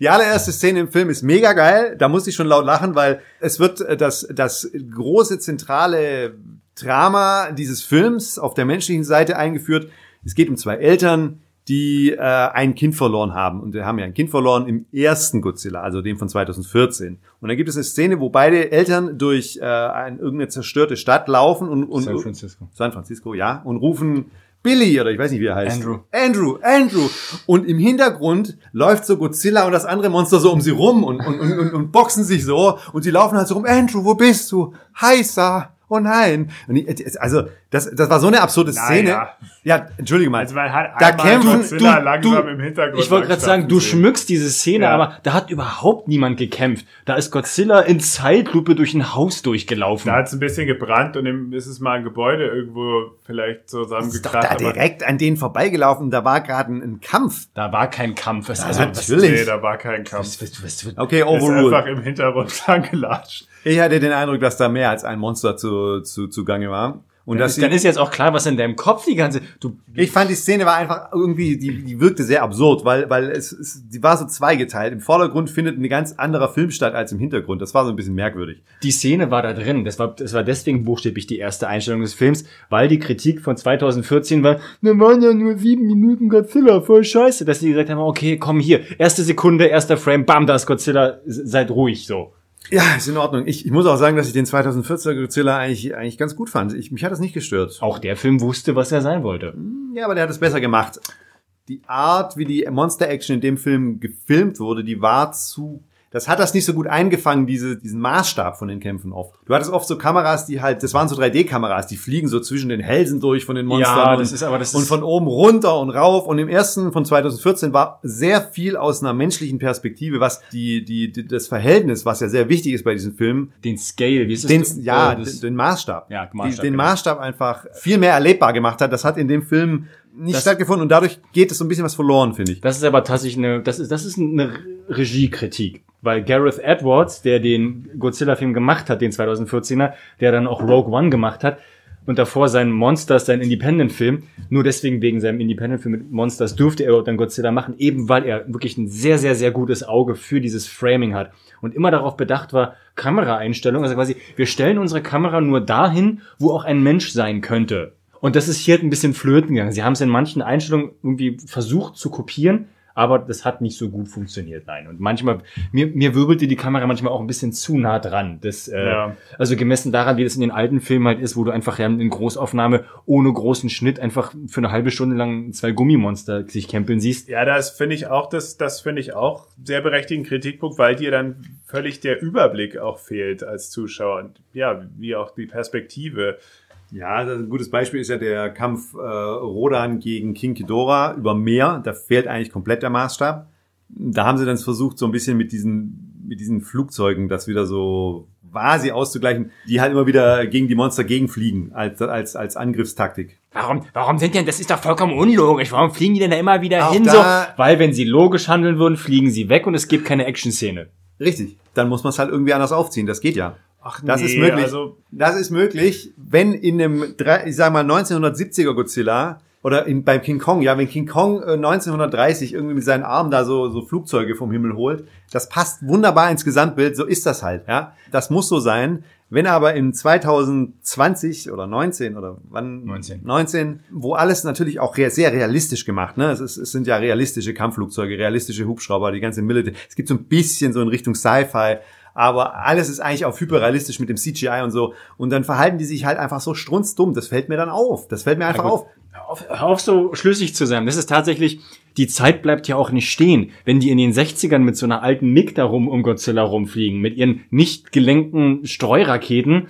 Die allererste Szene im Film ist mega geil. Da muss ich schon laut lachen, weil es wird äh, das, das große zentrale Drama dieses Films auf der menschlichen Seite eingeführt. Es geht um zwei Eltern, die äh, ein Kind verloren haben. Und wir haben ja ein Kind verloren im ersten Godzilla, also dem von 2014. Und dann gibt es eine Szene, wo beide Eltern durch äh, ein, irgendeine zerstörte Stadt laufen und, und San Francisco. San Francisco, ja, und rufen Billy oder ich weiß nicht, wie er heißt. Andrew. Andrew, Andrew. Und im Hintergrund läuft so Godzilla und das andere Monster so um sie rum und, und, und, und, und boxen sich so und die laufen halt so rum. Andrew, wo bist du? Heißer. Oh nein. Und ich, also, das, das war so eine absurde Szene. Naja. Ja, entschuldige mal. Also man hat Da kämpfen- Godzilla du- langsam du- im Hintergrund. Ich wollte gerade sagen, du gesehen. schmückst diese Szene, Ja. aber da hat überhaupt niemand gekämpft. Da ist Godzilla in Zeitlupe durch ein Haus durchgelaufen. Da hat es ein bisschen gebrannt und im, ist es mal ein Gebäude irgendwo vielleicht ist doch zusammengekracht. da direkt an denen vorbeigelaufen. Da war gerade ein, ein Kampf. Da war kein Kampf. Es- Also, natürlich. Nee, da war kein Kampf. was, was, was, was, Okay, Er ist overruled. einfach im Hintergrund (laughs) lang gelatscht. Ich hatte den Eindruck, dass da mehr als ein Monster zu, zu, zugange war. Und Dann ist, dann ist jetzt auch klar, was in deinem Kopf die ganze. Du, ich fand die Szene war einfach irgendwie, die, die wirkte sehr absurd, weil, weil es, es, die war so zweigeteilt. Im Vordergrund findet ein ganz anderer Film statt als im Hintergrund. Das war so ein bisschen merkwürdig. die Szene war da drin. Das war, das war deswegen buchstäblich die erste Einstellung des Films, weil die Kritik von 2014 war, da waren ja nur sieben Minuten Godzilla, voll scheiße, dass die gesagt haben, okay, komm hier, erste Sekunde, erster Frame, bam, da ist Godzilla, seid ruhig, so. Ja, ist in Ordnung. Ich, ich muss auch sagen, dass ich den 2014er Godzilla eigentlich, eigentlich ganz gut fand. Ich, mich hat das nicht gestört. Auch der Film wusste, was er sein wollte. Ja, aber der hat es besser gemacht. Die Art, wie die Monster-Action in dem Film gefilmt wurde, die war zu... Das hat das nicht so gut eingefangen, diese, diesen Maßstab von den Kämpfen oft. Du hattest oft so Kameras, die halt, das waren so 3D-Kameras, die fliegen so zwischen den Hälsen durch von den Monstern. Ja, und, das ist aber- das Und von oben runter und rauf. Und im ersten von 2014 war sehr viel aus einer menschlichen Perspektive, was die, die, die das Verhältnis, was ja sehr wichtig ist bei diesen Filmen, Den Scale, wie ist es? den, Äh, ja, das- den, Maßstab. Ja, die, Maßstab, den genau. Maßstab einfach viel mehr erlebbar gemacht hat. Das hat in dem Film nicht Das- stattgefunden und dadurch geht es so ein bisschen was verloren, finde ich. Das ist aber tatsächlich eine, das ist, das ist eine Regiekritik. Weil Gareth Edwards, der den Godzilla-Film gemacht hat, den 2014er, der dann auch Rogue One gemacht hat, und davor seinen Monsters, seinen Independent-Film, nur deswegen wegen seinem Independent-Film mit Monsters durfte er dann Godzilla machen, eben weil er wirklich ein sehr, sehr, sehr gutes Auge für dieses Framing hat. Und immer darauf bedacht war, Kameraeinstellung, also quasi, wir stellen unsere Kamera nur dahin, wo auch ein Mensch sein könnte. Und das ist hier ein bisschen flöten gegangen. Sie haben es in manchen Einstellungen irgendwie versucht zu kopieren, aber das hat nicht so gut funktioniert, nein. Und manchmal, mir, mir wirbelte die Kamera manchmal auch ein bisschen zu nah dran. Das, äh, Ja. Also gemessen daran, wie das in den alten Filmen halt ist, wo du einfach ja in Großaufnahme ohne großen Schnitt einfach für eine halbe Stunde lang zwei Gummimonster sich kämpeln siehst. Ja, das finde ich auch, das, das finde ich auch sehr berechtigten Kritikpunkt, weil dir dann völlig der Überblick auch fehlt als Zuschauer und ja, wie auch die Perspektive. Ja, das ein gutes Beispiel ist ja der Kampf äh, Rodan gegen King Ghidorah über Meer. Da fehlt eigentlich komplett der Maßstab. Da haben sie dann versucht, so ein bisschen mit diesen, mit diesen Flugzeugen das wieder so quasi auszugleichen, die halt immer wieder gegen die Monster gegenfliegen als, als, als Angriffstaktik. Warum, warum sind denn, das ist doch vollkommen unlogisch, warum fliegen die denn da immer wieder Auch hin so? Weil wenn sie logisch handeln würden, fliegen sie weg und es gibt keine Action-Szene. Richtig. Dann muss man es halt irgendwie anders aufziehen. Das geht ja. Ach Das nee, ist möglich. also- das ist möglich, wenn in einem, ich sag mal, 1970er Godzilla oder in, bei King Kong, ja, wenn King Kong äh, 1930 irgendwie mit seinen Armen da so, so Flugzeuge vom Himmel holt, das passt wunderbar ins Gesamtbild, so ist das halt, ja. Das muss so sein. Wenn aber in 2020 oder 19 oder wann? 19. 19, wo alles natürlich auch sehr realistisch gemacht, ne? Es, ist, es sind ja realistische Kampfflugzeuge, realistische Hubschrauber, die ganze Military. Es gibt so ein bisschen so in Richtung Sci-Fi, aber alles ist eigentlich auch hyperrealistisch mit dem CGI und so. Und dann verhalten die sich halt einfach so strunzdumm. Das fällt mir dann auf. Das fällt mir einfach auf. Auf, hör auf so schlüssig zu sein. Das ist tatsächlich, die Zeit bleibt ja auch nicht stehen. Wenn die in den 60ern mit so einer alten MiG da rum um Godzilla rumfliegen, mit ihren nicht gelenkten Streuraketen,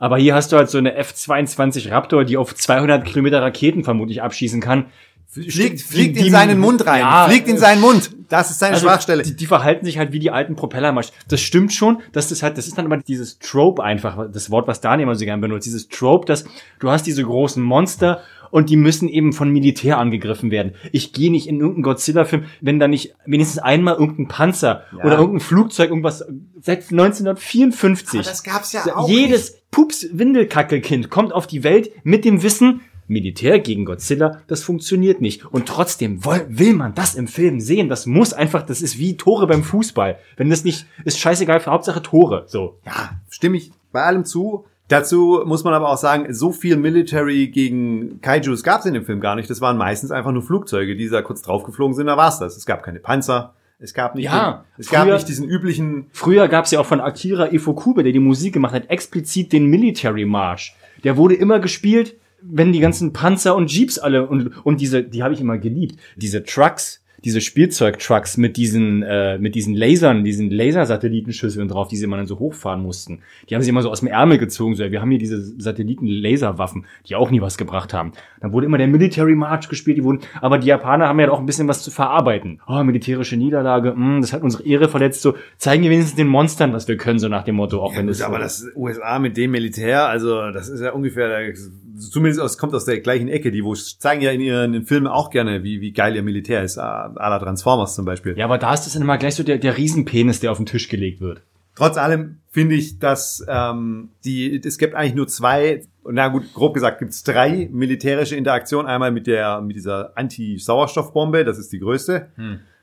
aber hier hast du halt so eine F-22 Raptor, die auf 200 Kilometer Raketen vermutlich abschießen kann. Fliegt, fliegt in seinen Mund rein. Ja, fliegt in äh, seinen Mund. Das ist seine Also, Schwachstelle. Die, die verhalten sich halt wie die alten Propellermasch. Das stimmt schon, das halt, das ist dann immer dieses Trope einfach, das Wort, was Daniel immer so gern benutzt, dieses Trope, dass du hast diese großen Monster und die müssen eben von Militär angegriffen werden. Ich gehe nicht in irgendeinen Godzilla-Film, wenn da nicht wenigstens einmal irgendein Panzer Ja. oder irgendein Flugzeug, irgendwas, seit 1954. Aber das gab's ja auch Jedes Pups-Windelkackelkind kommt auf die Welt mit dem Wissen, Militär gegen Godzilla, das funktioniert nicht. Und trotzdem will, man das im Film sehen. Das muss einfach, das ist wie Tore beim Fußball. Wenn das nicht, ist scheißegal, für Hauptsache Tore. So. Ja, stimme ich bei allem zu. Dazu muss man aber auch sagen, so viel Military gegen Kaijus gab es in dem Film gar nicht. Das waren meistens einfach nur Flugzeuge, die da kurz draufgeflogen sind, da war's das. Es gab keine Panzer, es gab nicht, Ja, den, es gab früher- nicht diesen üblichen, Früher gab es ja auch von Akira Ifukube, der die Musik gemacht hat, explizit den Military March. Der wurde immer gespielt, wenn die ganzen Panzer und Jeeps alle und, und diese, die habe ich immer geliebt, diese Trucks, diese Spielzeugtrucks mit diesen, äh, mit diesen Lasern, diesen Lasersatellitenschüsseln drauf, die sie immer dann so hochfahren mussten. Die haben sie immer so aus dem Ärmel gezogen, so, wir haben hier diese Satelliten-Laserwaffen, die auch nie was gebracht haben. Dann wurde immer der Military March gespielt, die wurden, aber die Japaner haben ja auch ein bisschen was zu verarbeiten. Oh, militärische Niederlage, mh, das hat unsere Ehre verletzt, so, zeigen wir wenigstens den Monstern, was wir können, so nach dem Motto, auch wenn das, aber das USA mit dem Militär, also das ist ja ungefähr, zumindest aus, kommt aus der gleichen Ecke, die wo zeigen ja in ihren Filmen auch gerne, wie, wie geil ihr Militär ist, à la Transformers zum Beispiel. ja, aber da ist das dann immer gleich so der, der Riesenpenis, der auf den Tisch gelegt wird. Trotz allem finde ich, dass ähm, die, es gibt eigentlich nur zwei na gut, grob gesagt gibt's drei militärische Interaktionen. Einmal mit der mit dieser Anti-Sauerstoffbombe, das ist die größte.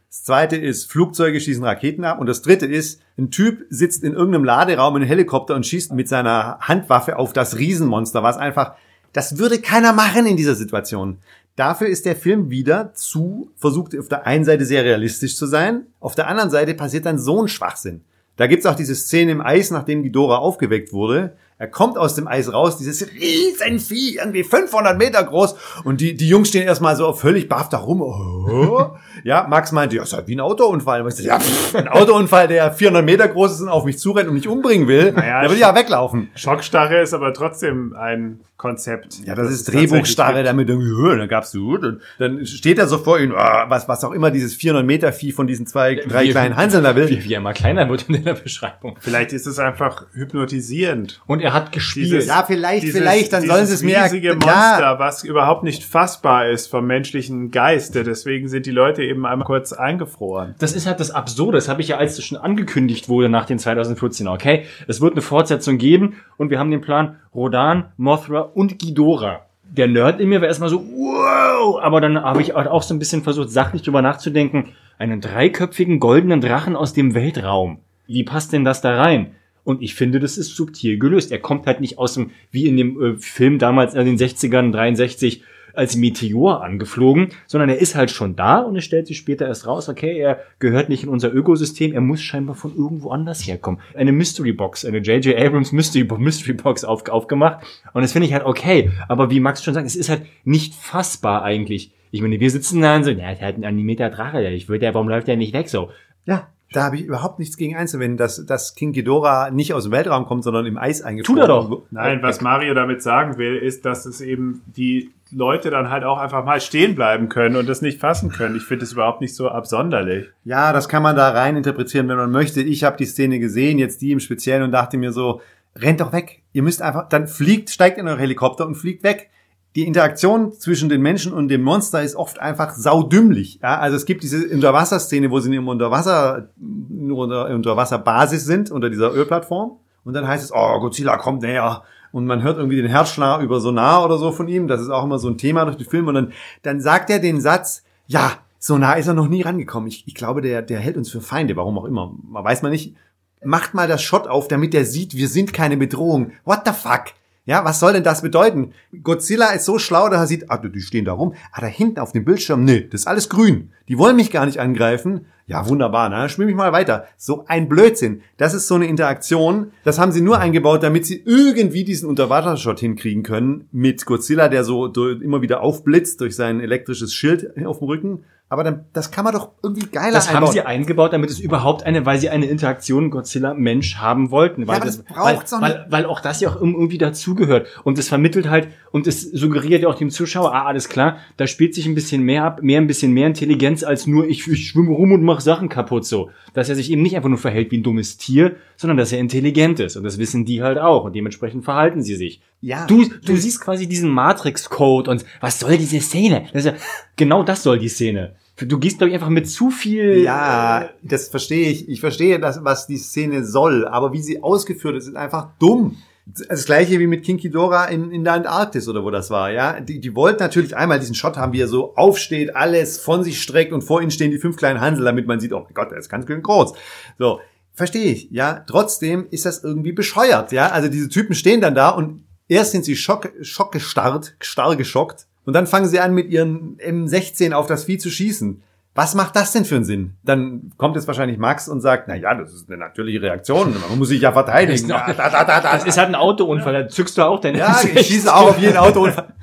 Das zweite ist, Flugzeuge schießen Raketen ab. Und das dritte ist, ein Typ sitzt in irgendeinem Laderaum in einem Helikopter und schießt mit seiner Handwaffe auf das Riesenmonster, was einfach, das würde keiner machen in dieser Situation. Dafür ist der Film wieder zu, versucht auf der einen Seite sehr realistisch zu sein, auf der anderen Seite passiert dann so ein Schwachsinn. Da gibt's auch diese Szene im Eis, nachdem Ghidorah aufgeweckt wurde. Er kommt aus dem Eis raus, dieses Riesenvieh, irgendwie 500 Meter groß. Und die, die Jungs stehen erstmal so völlig baff da rum. Oh. Ja, Max meinte, ja, ist halt wie ein Autounfall. Und ich so, ja, pff, ein Autounfall, der 400 Meter groß ist und auf mich zurennt und mich umbringen will, Naja, der will ja weglaufen. Schockstarre ist aber trotzdem ein Konzept. Ja, das, ist tatsächlich Drehbuchstarre, damit irgendwie, "Hö, dann gab's so, und dann steht er so vor ihm, ah, was, was auch immer dieses 400 Meter Vieh von diesen zwei, drei Wie- kleinen Hanseln da will. Wie, wie er mal kleiner wird in der Beschreibung. Vielleicht ist es einfach hypnotisierend. Und er hat gespielt. Dieses- Ja, vielleicht, Dieses- vielleicht, dann sollen sie es riesige erk- Monster, Ja, was überhaupt nicht fassbar ist vom menschlichen Geiste. Deswegen sind die Leute eben einmal kurz eingefroren. Das ist halt das Absurde. Das habe ich ja, als es schon angekündigt wurde nach den 2014 Okay, es wird eine Fortsetzung geben und wir haben den Plan Rodan, Mothra und Ghidorah. Der Nerd in mir war erstmal so, wow, aber dann habe ich halt auch so ein bisschen versucht, sachlich drüber nachzudenken. Einen dreiköpfigen goldenen Drachen aus dem Weltraum. Wie passt denn das da rein? Und ich finde, das ist subtil gelöst. Er kommt halt nicht aus dem, wie in dem äh, Film damals in den 60ern, 63, als Meteor angeflogen, sondern er ist halt schon da und es stellt sich später erst raus, okay, er gehört nicht in unser Ökosystem, er muss scheinbar von irgendwo anders herkommen. Eine Mystery Box, eine J.J. Abrams Mystery, Mystery Box auf, aufgemacht und das finde ich halt okay, aber wie Max schon sagt, es ist halt nicht fassbar eigentlich. Ich meine, wir sitzen da und so, ja, der hat einen Animeter Drache, ich würde ja, warum läuft der nicht weg so? ja, da habe ich überhaupt nichts gegen einzuwenden, dass, dass King Ghidorah nicht aus dem Weltraum kommt, sondern im Eis eingefroren. Tut er doch. Nein, was Mario damit sagen will, ist, dass es eben die Leute dann halt auch einfach mal stehen bleiben können und das nicht fassen können. Ich finde es überhaupt nicht so absonderlich. Ja, das kann man da rein interpretieren, wenn man möchte. Ich habe die Szene gesehen, jetzt die im Speziellen und dachte mir so, rennt doch weg. Ihr müsst einfach, dann fliegt, steigt in euren Helikopter und fliegt weg. Die Interaktion zwischen den Menschen und dem Monster ist oft einfach saudümmlich. Ja, also es gibt diese Unterwasserszene, wo sie im Unterwasser, nur unter Unterwasserbasis sind, unter dieser Ölplattform. Und dann heißt es, oh, Godzilla kommt näher. Und man hört irgendwie den Herzschlag über Sonar oder so von ihm. Das ist auch immer so ein Thema durch die Filme. Und dann, dann sagt er den Satz, ja, so nah ist er noch nie rangekommen. Ich, ich glaube, der, der hält uns für Feinde, warum auch immer. Man weiß man nicht. Macht mal das Shot auf, damit er sieht, wir sind keine Bedrohung. What the fuck? Ja, was soll denn das bedeuten? Godzilla ist so schlau, dass er sieht, ah, die stehen da rum. Ah, da hinten auf dem Bildschirm, nee, das ist alles grün. Die wollen mich gar nicht angreifen. Ja, wunderbar, na, schwimme ich mal weiter. So ein Blödsinn. Das ist so eine Interaktion. Das haben sie nur eingebaut, damit sie irgendwie diesen Unterwassershot hinkriegen können mit Godzilla, der so immer wieder aufblitzt durch sein elektrisches Schild auf dem Rücken. Aber dann, das kann man doch irgendwie geiler Das haben einbauen. sie eingebaut, damit es überhaupt eine, weil sie eine Interaktion Godzilla-Mensch haben wollten. Weil aber das braucht's weil, doch weil, weil auch das ja auch irgendwie dazugehört. Und es vermittelt halt, und es suggeriert ja auch dem Zuschauer, ah, alles klar, da spielt sich ein bisschen mehr ab, mehr ein bisschen mehr Intelligenz als nur, ich, ich schwimme rum und mache Sachen kaputt so. Dass er sich eben nicht einfach nur verhält wie ein dummes Tier, sondern dass er intelligent ist. Und das wissen die halt auch. Und dementsprechend verhalten sie sich. Ja. Du, du siehst quasi diesen Matrix-Code und was soll diese Szene? Das ja, genau das soll die Szene. Du gehst, glaube ich, einfach mit zu viel. Ja, das verstehe ich. Ich verstehe das, was die Szene soll, aber wie sie ausgeführt ist, ist einfach dumm. Das gleiche wie mit King Ghidorah in, in der Antarktis oder wo das war, ja. Die, die wollten natürlich einmal diesen Shot haben, wie er so aufsteht, alles von sich streckt und vor ihnen stehen die fünf kleinen Hansel, damit man sieht, oh mein Gott, der ist ganz schön groß. So, verstehe ich, ja. Trotzdem ist das irgendwie bescheuert, ja. Also diese Typen stehen dann da und erst sind sie schock, schockgestarrt, starr geschockt und dann fangen sie an mit ihren M16 auf das Vieh zu schießen. Was macht das denn für einen Sinn? Dann kommt jetzt wahrscheinlich Max und sagt, na ja, das ist eine natürliche Reaktion, man muss sich ja verteidigen. (laughs) Ist- Das ist halt ein Autounfall, da zückst du auch deine ja, ich schieße auch auf jeden Autounfall.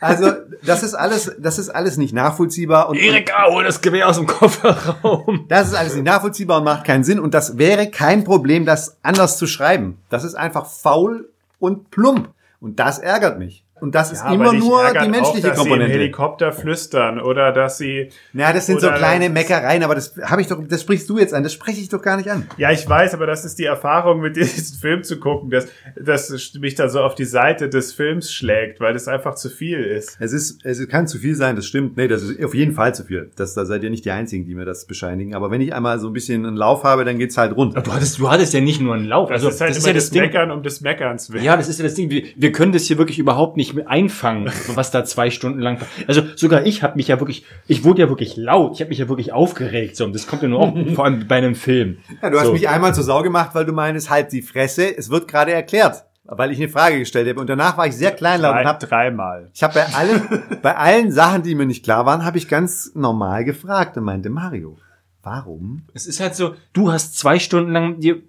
Also, das ist alles, das ist alles nicht nachvollziehbar und Erika, hol das Gewehr aus dem Kofferraum. das ist alles nicht nachvollziehbar und macht keinen Sinn und das wäre kein Problem, das anders zu schreiben. Das ist einfach faul und plump und das ärgert mich. Und das ist Ja, immer nur die menschliche auch, dass Sie im Komponente. Helikopter flüstern oder dass sie. Ja, das sind so kleine das- Meckereien, aber das habe ich doch, das sprichst du jetzt an, das spreche ich doch gar nicht an. Ja, ich weiß, aber das ist die Erfahrung, mit (laughs) diesem Film zu gucken, dass, dass mich da so auf die Seite des Films schlägt, weil das einfach zu viel ist. Es ist, es kann zu viel sein, das stimmt. Nee, das ist auf jeden Fall zu viel. Das, da seid ihr nicht die Einzigen, die mir das bescheinigen. Aber wenn ich einmal so ein bisschen einen Lauf habe, dann geht's halt rund. Du hattest, du hattest ja nicht nur einen Lauf. Das Also, ist halt das ist immer ja das das Ding. Meckern um des Meckerns willen. Ja, das ist ja das Ding. Wir, wir können das hier wirklich überhaupt nicht mit einfangen, was da zwei Stunden lang. Also sogar ich habe mich ja wirklich, ich wurde ja wirklich laut, ich habe mich ja wirklich aufgeregt. So, und das kommt ja nur auch (laughs) vor allem bei einem Film. Ja, du hast so. mich einmal zur Sau gemacht, weil du meinst, halt die Fresse, es wird gerade erklärt. Weil ich eine Frage gestellt habe. Und danach war ich sehr kleinlaut und Drei, habe dreimal. Ich habe bei allen, (laughs) bei allen Sachen, die mir nicht klar waren, habe ich ganz normal gefragt und meinte Mario, warum? Es ist halt so, du hast zwei Stunden lang dir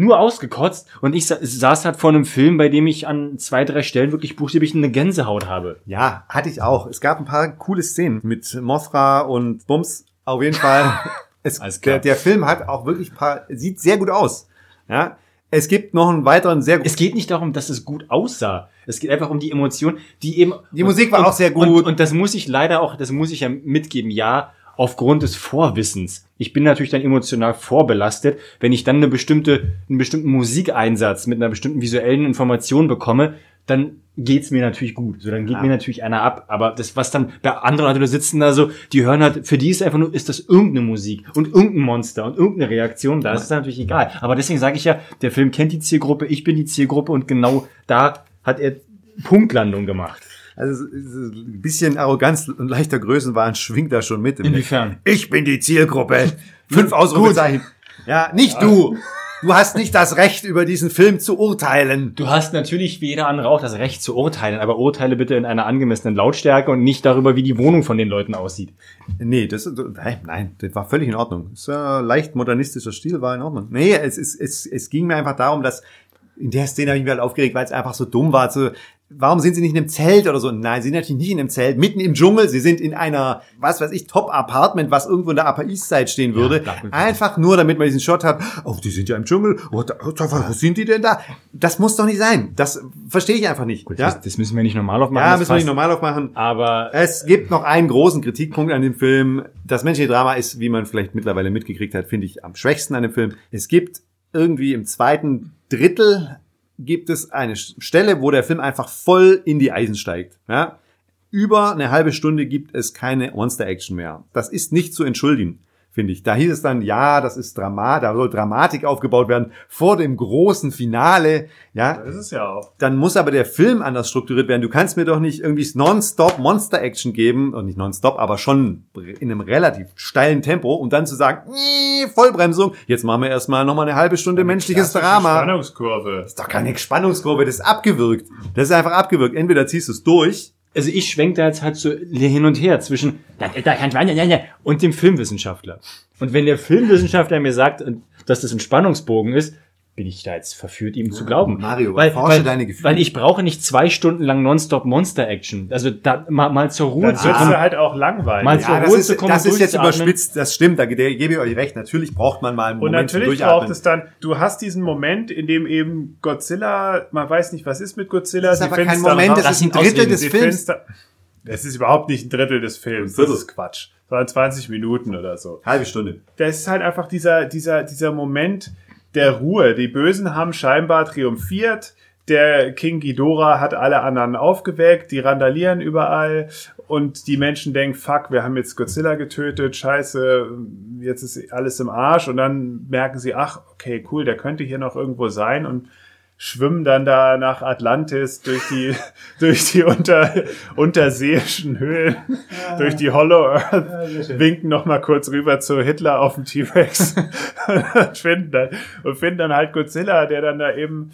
nur ausgekotzt und ich sa saß halt vor einem Film, bei dem ich an zwei, drei Stellen wirklich buchstäblich eine Gänsehaut habe. Ja, hatte ich auch. Es gab ein paar coole Szenen mit Mothra und Bums. Auf jeden Fall. (laughs) Es, der, der Film hat auch wirklich ein paar, sieht sehr gut aus. Ja. Es gibt noch einen weiteren sehr Es geht nicht darum, dass es gut aussah. Es geht einfach um die Emotion, die eben. Die Musik war und, auch sehr gut. Und, und das muss ich leider auch, das muss ich ja mitgeben, ja, aufgrund des Vorwissens. Ich bin natürlich dann emotional vorbelastet, wenn ich dann eine bestimmte, einen bestimmten Musikeinsatz mit einer bestimmten visuellen Information bekomme, dann geht's mir natürlich gut. So, dann geht Ja. mir natürlich einer ab. Aber das, was dann bei anderen Leute sitzen da so, die hören halt, für die ist einfach nur, ist das irgendeine Musik und irgendein Monster und irgendeine Reaktion, da ist es natürlich egal. Aber deswegen sage ich ja, der Film kennt die Zielgruppe, ich bin die Zielgruppe und genau da hat er Punktlandung gemacht. Also ein bisschen Arroganz und leichter Größenwahn schwingt da schon mit. Inwiefern? Ich bin die Zielgruppe. Fünf Ausrufezeichen. Ja, nicht du. Du hast nicht das Recht, über diesen Film zu urteilen. Du hast natürlich wie jeder andere auch das Recht zu urteilen, aber urteile bitte in einer angemessenen Lautstärke und nicht darüber, wie die Wohnung von den Leuten aussieht. Nee, das nein, nein, das war völlig in Ordnung. Das ein leicht modernistischer Stil, war in Ordnung. Nee, es, es, es, es ging mir einfach darum, dass in der Szene habe ich mich halt aufgeregt, weil es einfach so dumm war. So, warum sind sie nicht in einem Zelt oder so? Nein, sie sind natürlich nicht in einem Zelt, mitten im Dschungel. Sie sind in einer, was weiß ich, Top-Apartment, was irgendwo in der Upper East Side stehen würde. man- einfach nur, damit man diesen Shot hat. Oh, die sind ja im Dschungel. Oh, da, wo sind die denn da? Das muss doch nicht sein. Das verstehe ich einfach nicht. ja, Das, das müssen wir nicht normal aufmachen. ja müssen wir nicht normal aufmachen. Aber Es gibt noch einen großen Kritikpunkt an dem Film. Das menschliche Drama ist, wie man vielleicht mittlerweile mitgekriegt hat, finde ich am schwächsten an dem Film. Es gibt irgendwie im zweiten Drittel gibt es eine Stelle, wo der Film einfach voll in die Eisen steigt. Ja? Über eine halbe Stunde gibt es keine Monster-Action mehr. Das ist nicht zu entschuldigen, finde ich. Da hieß es dann, ja, das ist Drama, da soll Dramatik aufgebaut werden vor dem großen Finale. Ja, Das ist ja auch. dann muss aber der Film anders strukturiert werden. Du kannst mir doch nicht irgendwie nonstop Monster-Action geben, und nicht nonstop, aber schon in einem relativ steilen Tempo, und dann zu sagen, "Nee, Vollbremsung, jetzt machen wir erstmal nochmal eine halbe Stunde menschliches Klassische Drama. Spannungskurve. Das ist doch keine Spannungskurve, das ist abgewürgt. Das ist einfach abgewürgt. Entweder ziehst du es durch, also ich schwenke da jetzt halt so hin und her zwischen und dem Filmwissenschaftler. Und wenn der Filmwissenschaftler mir sagt, dass das ein Spannungsbogen ist, bin ich da jetzt verführt, ihm zu glauben. Mario, weil, erforsche weil, deine Gefühle. weil ich brauche nicht zwei Stunden lang nonstop Monster-Action. Also da, mal, mal zur Ruhe Dann zu kommen. ja halt auch langweilig. Mal- ja, zur das Ruhe ist, zu kommen, das ist jetzt überspitzt, das stimmt, da ge- gebe ich euch recht. Natürlich braucht man mal einen Und Moment zum natürlich braucht es dann, du hast diesen Moment, in dem eben Godzilla, man weiß nicht, was ist mit Godzilla. Das ist aber kein Moment, das ist ein Drittel des Films. Es ist überhaupt nicht ein Drittel des Films. Das Viertel. ist Quatsch. Das waren 20 Minuten oder so. Halbe Stunde. Das ist halt einfach dieser, dieser, dieser Moment der Ruhe. Die Bösen haben scheinbar triumphiert. Der King Ghidorah hat alle anderen aufgeweckt, die randalieren überall. Und die Menschen denken, fuck, wir haben jetzt Godzilla getötet, scheiße, jetzt ist alles im Arsch. Und dann merken sie, ach, okay, cool, der könnte hier noch irgendwo sein. Und schwimmen dann da nach Atlantis durch die, (laughs) durch die unter, unterseeischen Höhlen, durch die Hollow Earth, winken noch mal kurz rüber zu Hitler auf dem T-Rex (laughs) und finden dann, und finden dann halt Godzilla, der dann da eben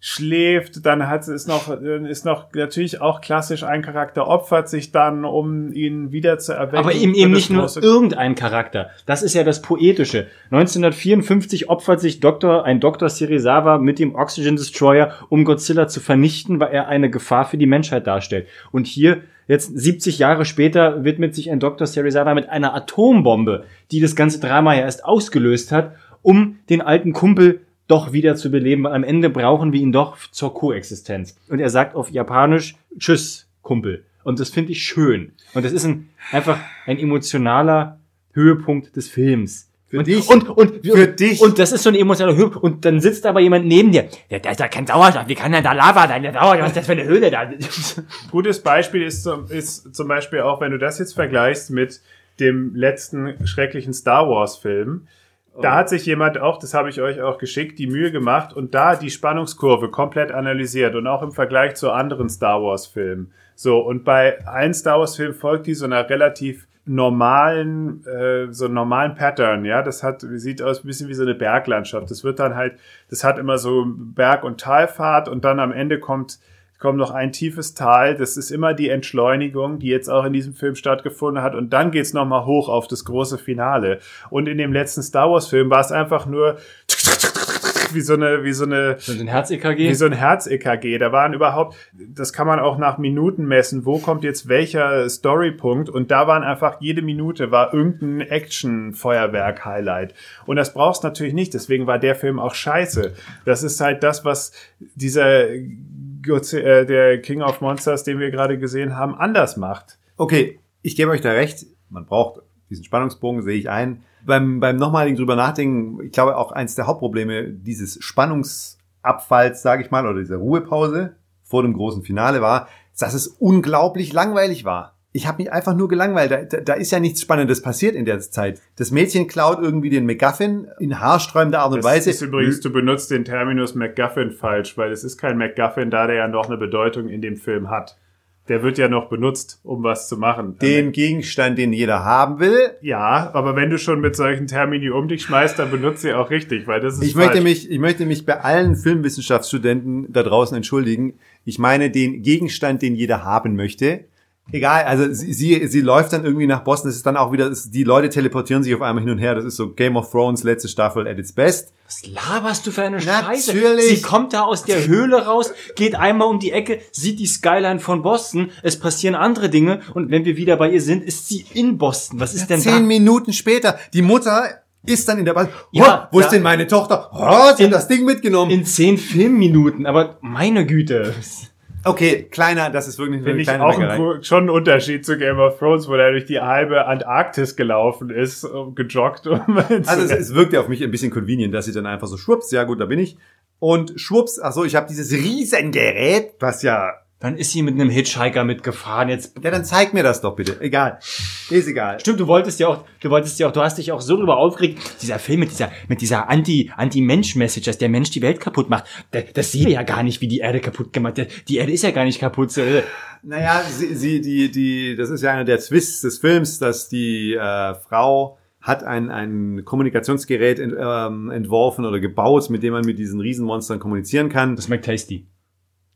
schläft, dann hat ist noch ist noch natürlich auch klassisch ein Charakter opfert sich dann, um ihn wieder zu erwecken. Aber eben eben nicht nur irgendein Charakter. Das ist ja das Poetische. 1954 opfert sich Dr. ein Dr. Serizawa mit dem Oxygen Destroyer, um Godzilla zu vernichten, weil er eine Gefahr für die Menschheit darstellt. Und hier, jetzt 70 Jahre später, widmet sich ein Dr. Serizawa mit einer Atombombe, die das ganze Drama ja erst ausgelöst hat, um den alten Kumpel doch wieder zu beleben, weil am Ende brauchen wir ihn doch zur Koexistenz. Und er sagt auf Japanisch, Tschüss, Kumpel. Und das finde ich schön. Und das ist ein, einfach ein emotionaler Höhepunkt des Films. Für und, dich. Und, und, Für dich. Und das ist so ein emotionaler Höhepunkt. Und dann sitzt aber jemand neben dir. Ja, da ist ja kein Sauerstoff. Wie kann denn da Lava sein? Der Sauerstoff, was ist das für eine Höhle da? (laughs) Gutes Beispiel ist zum, ist zum Beispiel auch, wenn du das jetzt vergleichst mit dem letzten schrecklichen Star Wars Film. Da hat sich jemand auch, das habe ich euch auch geschickt, die Mühe gemacht und da die Spannungskurve komplett analysiert und auch im Vergleich zu anderen Star Wars Filmen. So, und bei einem Star Wars Film folgt die so einer relativ normalen, äh, so normalen Pattern, ja. Das hat, sieht aus ein bisschen wie so eine Berglandschaft. Das wird dann halt, das hat immer so Berg- und Talfahrt und dann am Ende kommt, kommt noch ein tiefes Tal. Das ist immer die Entschleunigung, die jetzt auch in diesem Film stattgefunden hat. Und dann geht's nochmal hoch auf das große Finale. Und in dem letzten Star Wars Film war es einfach nur wie so eine, wie so eine, So ein Herz-EKG. wie so ein Herz-EKG. Da waren überhaupt, das kann man auch nach Minuten messen, wo kommt jetzt welcher Storypunkt und da waren einfach jede Minute war irgendein Action-Feuerwerk-Highlight. Und das brauchst du natürlich nicht, deswegen war der Film auch scheiße. Das ist halt das, was dieser der King of Monsters, den wir gerade gesehen haben, anders macht. Okay, ich gebe euch da recht. Man braucht diesen Spannungsbogen, sehe ich ein. Beim, beim nochmaligen drüber nachdenken, ich glaube auch eins der Hauptprobleme dieses Spannungsabfalls, sage ich mal, oder dieser Ruhepause vor dem großen Finale war, dass es unglaublich langweilig war. Ich habe mich einfach nur gelangweilt. Da, da, ist ja nichts Spannendes passiert in der Zeit. Das Mädchen klaut irgendwie den MacGuffin in haarsträubender Art und Das Weise. ist übrigens, du benutzt den Terminus MacGuffin falsch, weil es ist kein MacGuffin, da der ja noch eine Bedeutung in dem Film hat. Der wird ja noch benutzt, um was zu machen. den Gegenstand, den jeder haben will. Ja, aber wenn du schon mit solchen Termini um dich schmeißt, dann benutzt sie auch richtig, weil das ist Ich falsch. möchte mich, ich möchte mich bei allen Filmwissenschaftsstudenten da draußen entschuldigen. Ich meine den Gegenstand, den jeder haben möchte. Egal, also sie, sie, sie läuft dann irgendwie nach Boston. Das ist dann auch wieder, die Leute teleportieren sich auf einmal hin und her. Das ist so Game of Thrones letzte Staffel at its best. Was laberst du für eine Scheiße? Natürlich. Sie kommt da aus der Höhle raus, geht einmal um die Ecke, sieht die Skyline von Boston, es passieren andere Dinge und wenn wir wieder bei ihr sind, ist sie in Boston. Was ist denn Zehn da? Minuten später, die Mutter ist dann in der Ball. Ja, oh, wo ja. ist denn meine Tochter? Oh, sie In- hat das Ding mitgenommen. In zehn Filmminuten, aber meine Güte. Okay, kleiner, das ist wirklich Finde eine ich kleine auch Neckerei. ein, schon ein Unterschied zu Game of Thrones, wo er durch die halbe Antarktis gelaufen ist, um- gejoggt. Um (laughs) Also es, es wirkt ja auf mich ein bisschen convenient, dass sie dann einfach so schwupps, ja gut, da bin ich. Und schwupps, ach so, ich habe dieses Riesengerät, was ja Dann ist sie mit einem Hitchhiker mitgefahren. Jetzt Ja, dann zeig mir das doch bitte. Egal. Ist egal. Stimmt, du wolltest ja auch, du wolltest ja auch, du hast dich auch so drüber aufgeregt, dieser Film mit dieser, mit dieser Anti, Anti-Mensch-Message, dass der Mensch die Welt kaputt macht. Das, das sehen wir ja gar nicht, wie die Erde kaputt gemacht wird. Die Erde ist ja gar nicht kaputt. So, äh, Naja, sie, sie, die, die, das ist ja einer der Twists des Films, dass die äh, Frau hat ein, ein Kommunikationsgerät ent, ähm, entworfen oder gebaut, mit dem man mit diesen Riesenmonstern kommunizieren kann. Das schmeckt tasty.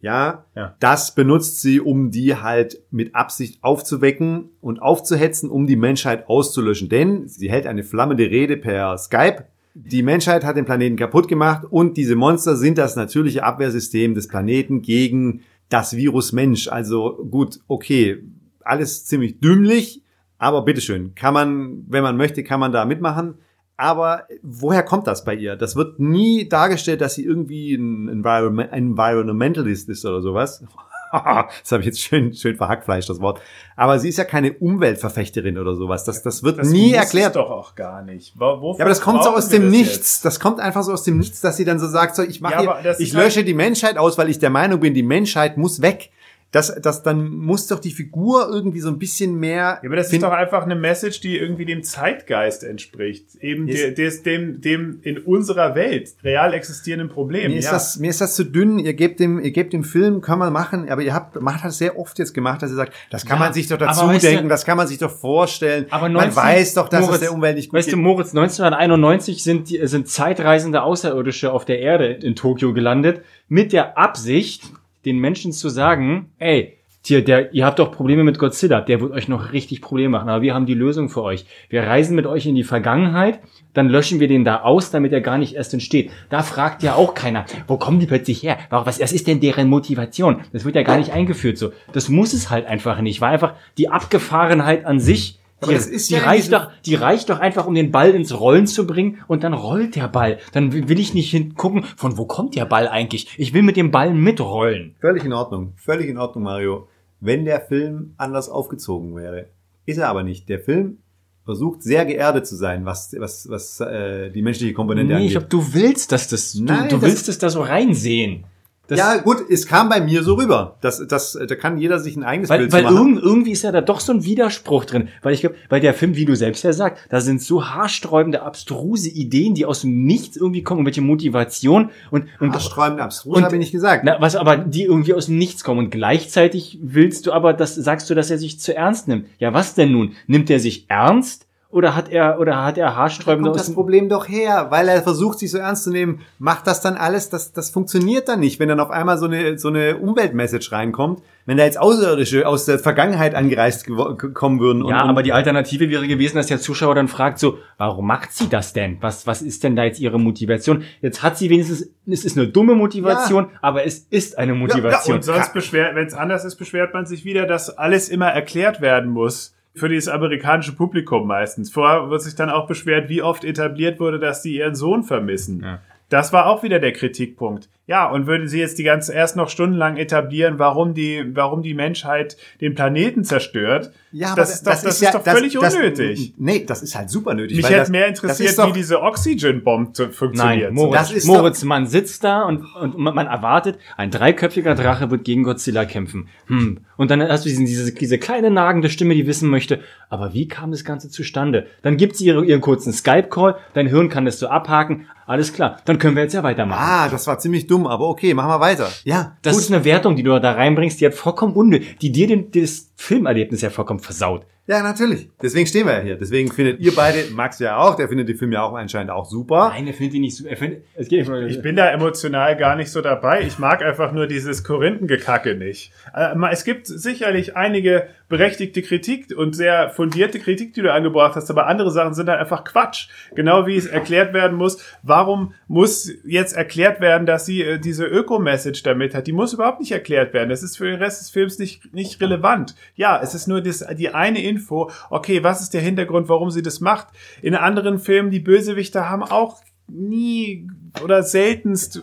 Ja, Ja. das benutzt sie, um die halt mit Absicht aufzuwecken und aufzuhetzen, um die Menschheit auszulöschen. Denn sie hält eine flammende Rede per Skype. Die Menschheit hat den Planeten kaputt gemacht und diese Monster sind das natürliche Abwehrsystem des Planeten gegen das Virus Mensch. Also gut, okay, alles ziemlich dümmlich, aber bitteschön, kann man, wenn man möchte, kann man da mitmachen. Aber woher kommt das bei ihr? Das wird nie dargestellt, dass sie irgendwie ein Environment, Environmentalist ist oder sowas. (laughs) das habe ich jetzt schön, schön verhackfleisch, das Wort. Aber sie ist ja keine Umweltverfechterin oder sowas. Das, das wird Das nie erklärt. Es doch auch gar nicht. Wo- wofür Ja, aber das kommt so aus dem das Nichts. jetzt? Das kommt einfach so aus dem Nichts, dass sie dann so sagt, so ich mache, Ja, das ich halt- lösche die Menschheit aus, weil ich der Meinung bin, die Menschheit muss weg. Das, das, dann muss doch die Figur irgendwie so ein bisschen mehr. Ja, aber das ist doch einfach eine Message, die irgendwie dem Zeitgeist entspricht. Eben Yes. der, des, dem, dem in unserer Welt real existierenden Problem. Mir ist, ja. das, mir ist das zu dünn. Ihr gebt dem, ihr gebt dem Film, kann man machen, aber ihr habt, macht das sehr oft jetzt gemacht, dass ihr sagt, das kann Ja, man sich doch dazu weißt denken, du- das kann man sich doch vorstellen. Aber man 19 weiß doch, dass es Moritz, der Umwelt nicht gut Weißt du, geht. Moritz, 1991 sind, die, sind zeitreisende Außerirdische auf der Erde in Tokio gelandet, mit der Absicht, den Menschen zu sagen, ey, Hier, der, ihr habt doch Probleme mit Godzilla, der wird euch noch richtig Probleme machen, aber wir haben die Lösung für euch. Wir reisen mit euch in die Vergangenheit, dann löschen wir den da aus, damit er gar nicht erst entsteht. Da fragt ja auch keiner, wo kommen die plötzlich her? Was, was ist denn deren Motivation? Das wird ja gar nicht eingeführt so. Das muss es halt einfach nicht, weil einfach die Abgefahrenheit an sich Aber Die, die, ja reicht doch, die reicht doch einfach, um den Ball ins Rollen zu bringen und dann rollt der Ball. Dann will ich nicht hingucken, von wo kommt der Ball eigentlich? Ich will mit dem Ball mitrollen. Völlig in Ordnung. Völlig in Ordnung, Mario. Wenn der Film anders aufgezogen wäre. Ist er aber nicht. Der Film versucht sehr geerdet zu sein, was, was, was äh, die menschliche Komponente Nee, ich angeht. glaube, du willst, dass das, du, Nein, du das- willst es da so reinsehen. Das, ja, gut, es kam bei mir so rüber. Das, das, da kann jeder sich ein eigenes Weil, Bild weil machen. irgend, irgendwie ist ja da doch so ein Widerspruch drin. Weil ich glaube, weil der Film, wie du selbst ja sagst, da sind so haarsträubende, abstruse Ideen, die aus dem Nichts irgendwie kommen, welche Motivation und, und Haarsträubend abstrus und- habe ich nicht gesagt. na, was aber die irgendwie aus dem Nichts kommen. Und gleichzeitig willst du aber, das sagst du, dass er sich zu ernst nimmt. Ja, was denn nun? Nimmt er sich ernst? Oder hat er, oder hat er Da haarsträubende kommt aus das Problem doch her, weil er versucht, sich so ernst zu nehmen, macht das dann alles, das, das funktioniert dann nicht, wenn dann auf einmal so eine, so eine Umweltmessage reinkommt, wenn da jetzt Außerirdische aus der Vergangenheit angereist kommen würden. Ja, aber die Alternative wäre gewesen, dass der Zuschauer dann fragt so, warum macht sie das denn? Was, was ist denn da jetzt ihre Motivation? Jetzt hat sie wenigstens, es ist eine dumme Motivation, aber es ist eine Motivation. Und sonst beschwert, wenn es anders ist, beschwert man sich wieder, dass alles immer erklärt werden muss. Für dieses amerikanische Publikum meistens. Vorher wird sich dann auch beschwert, wie oft etabliert wurde, dass die ihren Sohn vermissen. Ja. Das war auch wieder der Kritikpunkt. Ja, und würden sie jetzt die ganze erst noch stundenlang etablieren, warum die, warum die Menschheit den Planeten zerstört? Ja, das, ist doch, das, ist ja- doch völlig unnötig. nee, das ist halt super nötig. Mich weil hätte das, mehr das interessiert, ist doch, wie diese Oxygen-Bomb zu- funktioniert. Nein, Moritz, Das ist Moritz man sitzt da und, und man man erwartet, ein dreiköpfiger Drache wird gegen Godzilla kämpfen. Hm. Und dann hast du diesen, diese, diese kleine nagende Stimme, die wissen möchte, aber wie kam das Ganze zustande? Dann gibt sie ihre, ihren kurzen Skype-Call, dein Hirn kann das so abhaken, alles klar, dann können wir jetzt ja weitermachen. Ah, das war ziemlich dumm, aber okay, machen wir weiter. Ja, Das gut. ist eine Wertung, die du da reinbringst, die hat vollkommen unnötig, die dir den, das Filmerlebnis ja vollkommen versaut. Ja, natürlich. Deswegen stehen wir ja hier. Deswegen findet ihr beide, Max ja auch, der findet den Film ja auch anscheinend auch super. Nein, er findet ihn nicht so, er findet, es geht nicht Ich bin da emotional gar nicht so dabei. Ich mag einfach nur dieses Korinthengekacke nicht. Äh, Es gibt sicherlich einige berechtigte Kritik und sehr fundierte Kritik, die du angebracht hast, aber andere Sachen sind halt einfach Quatsch. Genau wie es erklärt werden muss, warum muss jetzt erklärt werden, dass sie äh, diese Öko-Message damit hat. Die muss überhaupt nicht erklärt werden. Das ist für den Rest des Films nicht, nicht relevant. Ja, es ist nur das, die eine Info, okay, was ist der Hintergrund, warum sie das macht. In anderen Filmen, die Bösewichter haben auch nie oder seltenst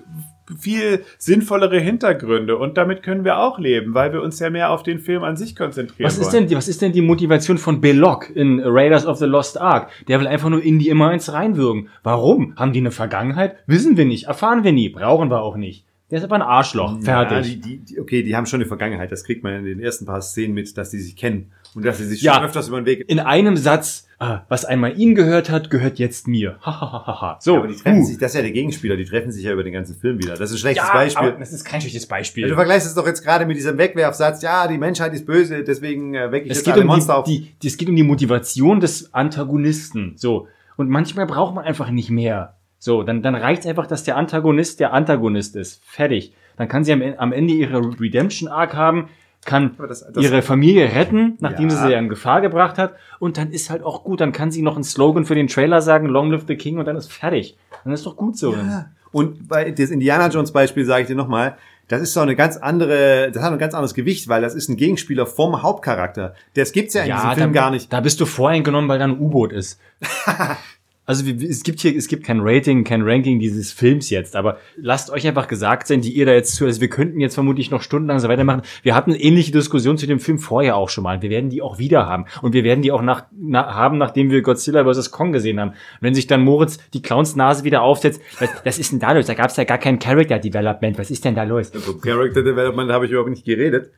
viel sinnvollere Hintergründe und damit können wir auch leben, weil wir uns ja mehr auf den Film an sich konzentrieren Was ist wollen. denn, die- was ist denn die Motivation von Belloc in Raiders of the Lost Ark? Der will einfach nur in die immer eins reinwürgen. Warum? Haben die eine Vergangenheit? Wissen wir nicht, erfahren wir nie, brauchen wir auch nicht. Der ist aber ein Arschloch. Ja, Fertig. die, die, die, okay, die haben schon eine Vergangenheit. Das kriegt man in den ersten paar Szenen mit, dass die sich kennen und dass sie sich Ja. schon öfters über den Weg. in einem Satz, ah, was einmal ihn gehört hat, gehört jetzt mir. Hahaha. so. aber die treffen uh. sich, das ist ja der Gegenspieler, die treffen sich ja über den ganzen Film wieder. Das ist ein schlechtes ja, Beispiel. das ist kein schlechtes Beispiel. Ja, du vergleichst es doch jetzt gerade mit diesem Wegwerfsatz, ja, die Menschheit ist böse, deswegen äh, wecke ich es jetzt geht alle um Monster die, auf. die, die, es geht um die Motivation des Antagonisten. So. Und manchmal braucht man einfach nicht mehr. So, dann, dann reicht es einfach, dass der Antagonist der Antagonist ist. Fertig. Dann kann sie am, am Ende ihre Redemption-Arc haben, kann das- das- ihre Familie retten, nachdem Ja. sie sie in Gefahr gebracht hat. Und dann ist halt auch gut. Dann kann sie noch einen Slogan für den Trailer sagen, Long live the King, und dann ist fertig. Dann ist doch gut so. Ja. Und bei das Indiana Jones Beispiel sage ich dir nochmal, das ist so eine ganz andere, das hat ein ganz anderes Gewicht, weil das ist ein Gegenspieler vom Hauptcharakter. Das gibt's ja in diesem Film da, gar nicht. Da bist du voreingenommen, weil da ein U-Boot ist. (laughs) Also es gibt hier, es gibt kein Rating, kein Ranking dieses Films jetzt, aber lasst euch einfach gesagt sein, die ihr da jetzt zu, also wir könnten jetzt vermutlich noch stundenlang so weitermachen. Wir hatten ähnliche Diskussion zu dem Film vorher auch schon mal. Wir werden die auch wieder haben. Und wir werden die auch nach, na, haben, nachdem wir Godzilla vs. Kong gesehen haben. Wenn sich dann Moritz die Clownsnase wieder aufsetzt, was, was ist denn da los? Da gab es ja gar kein Character Development. Was ist denn da los? Über Character Development habe ich überhaupt nicht geredet.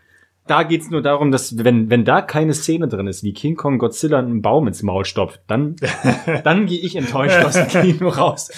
Da geht's nur darum, dass wenn, wenn da keine Szene drin ist, wie King Kong Godzilla einen Baum ins Maul stopft, dann, (laughs) dann gehe ich enttäuscht aus dem Kino raus.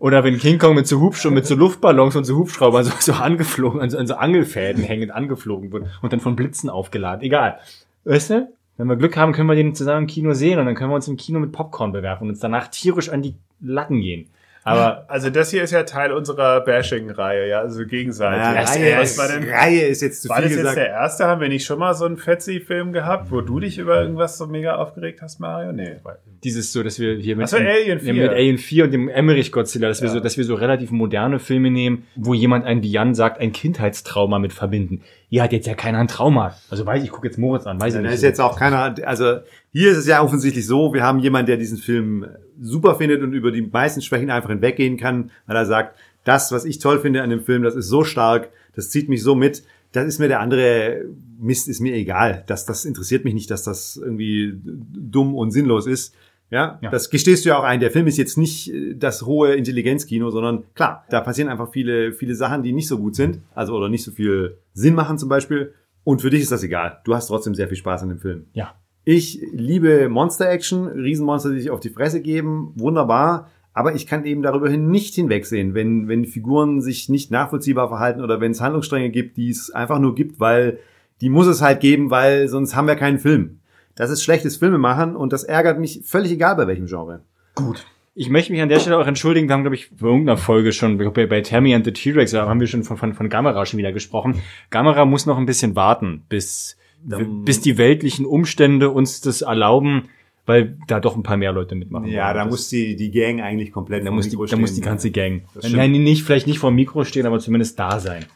Oder wenn King Kong mit so Hubschraubern, mit so Luftballons und so Hubschraubern so, so angeflogen, an so, an so Angelfäden hängend angeflogen wird und dann von Blitzen aufgeladen. Egal. Weißt du? Wenn wir Glück haben, können wir den zusammen im Kino sehen und dann können wir uns im Kino mit Popcorn bewerfen und uns danach tierisch an die Latten gehen. Aber Also das hier ist ja Teil unserer Bashing-Reihe, ja, also gegenseitig. Ja, Was- Reihe, was ist, war denn Reihe ist jetzt zu War viel das jetzt gesagt. der erste? Haben wir nicht schon mal so einen Fetzi-Film gehabt, wo du dich über irgendwas so mega aufgeregt hast, Mario? Nee. dieses so, dass wir hier mit, so, Alien 4. Ja, mit Alien 4 und dem Emmerich Godzilla, dass wir Ja. so, dass wir so relativ moderne Filme nehmen, wo jemand ein, wie Jan sagt, ein Kindheitstrauma mit verbinden. Hier hat jetzt ja keiner ein Trauma. Also weiß ich, ich gucke jetzt Moritz an, weiß Ja, ich da nicht. ist jetzt auch keiner, also hier ist es ja offensichtlich so, wir haben jemanden, der diesen Film super findet und über die meisten Schwächen einfach hinweggehen kann, weil er sagt, das, was ich toll finde an dem Film, das ist so stark, das zieht mich so mit, das ist mir der andere Mist, ist mir egal. Das, das interessiert mich nicht, dass das irgendwie dumm und sinnlos ist. Ja, Ja. das gestehst du ja auch ein. Der Film ist jetzt nicht äh, das hohe Intelligenzkino, sondern klar, da passieren einfach viele, viele Sachen, die nicht so gut sind, also oder nicht so viel Sinn machen zum Beispiel. Und für dich ist das egal. Du hast trotzdem sehr viel Spaß an dem Film. ja. Ich liebe Monster-Action, Riesenmonster, die sich auf die Fresse geben, wunderbar. Aber ich kann eben darüber hin nicht hinwegsehen, wenn, wenn Figuren sich nicht nachvollziehbar verhalten oder wenn es Handlungsstränge gibt, die es einfach nur gibt, weil die muss es halt geben, weil sonst haben wir keinen Film. Das ist schlechtes Filmemachen und das ärgert mich völlig egal bei welchem Genre. Gut. Ich möchte mich an der Stelle auch entschuldigen. Wir haben, glaube ich, bei irgendeiner Folge schon, bei, bei Tammy and the T-Rex, da haben wir schon von, von, von Gamera schon wieder gesprochen. Gamera muss noch ein bisschen warten, bis, Dann- bis die weltlichen Umstände uns das erlauben, weil da doch ein paar mehr Leute mitmachen. Ja, da muss die, die Gang eigentlich komplett da muss, die, Mikro da muss die stehen. ganze Gang. Nein, nicht, vielleicht nicht vor dem Mikro stehen, aber zumindest da sein.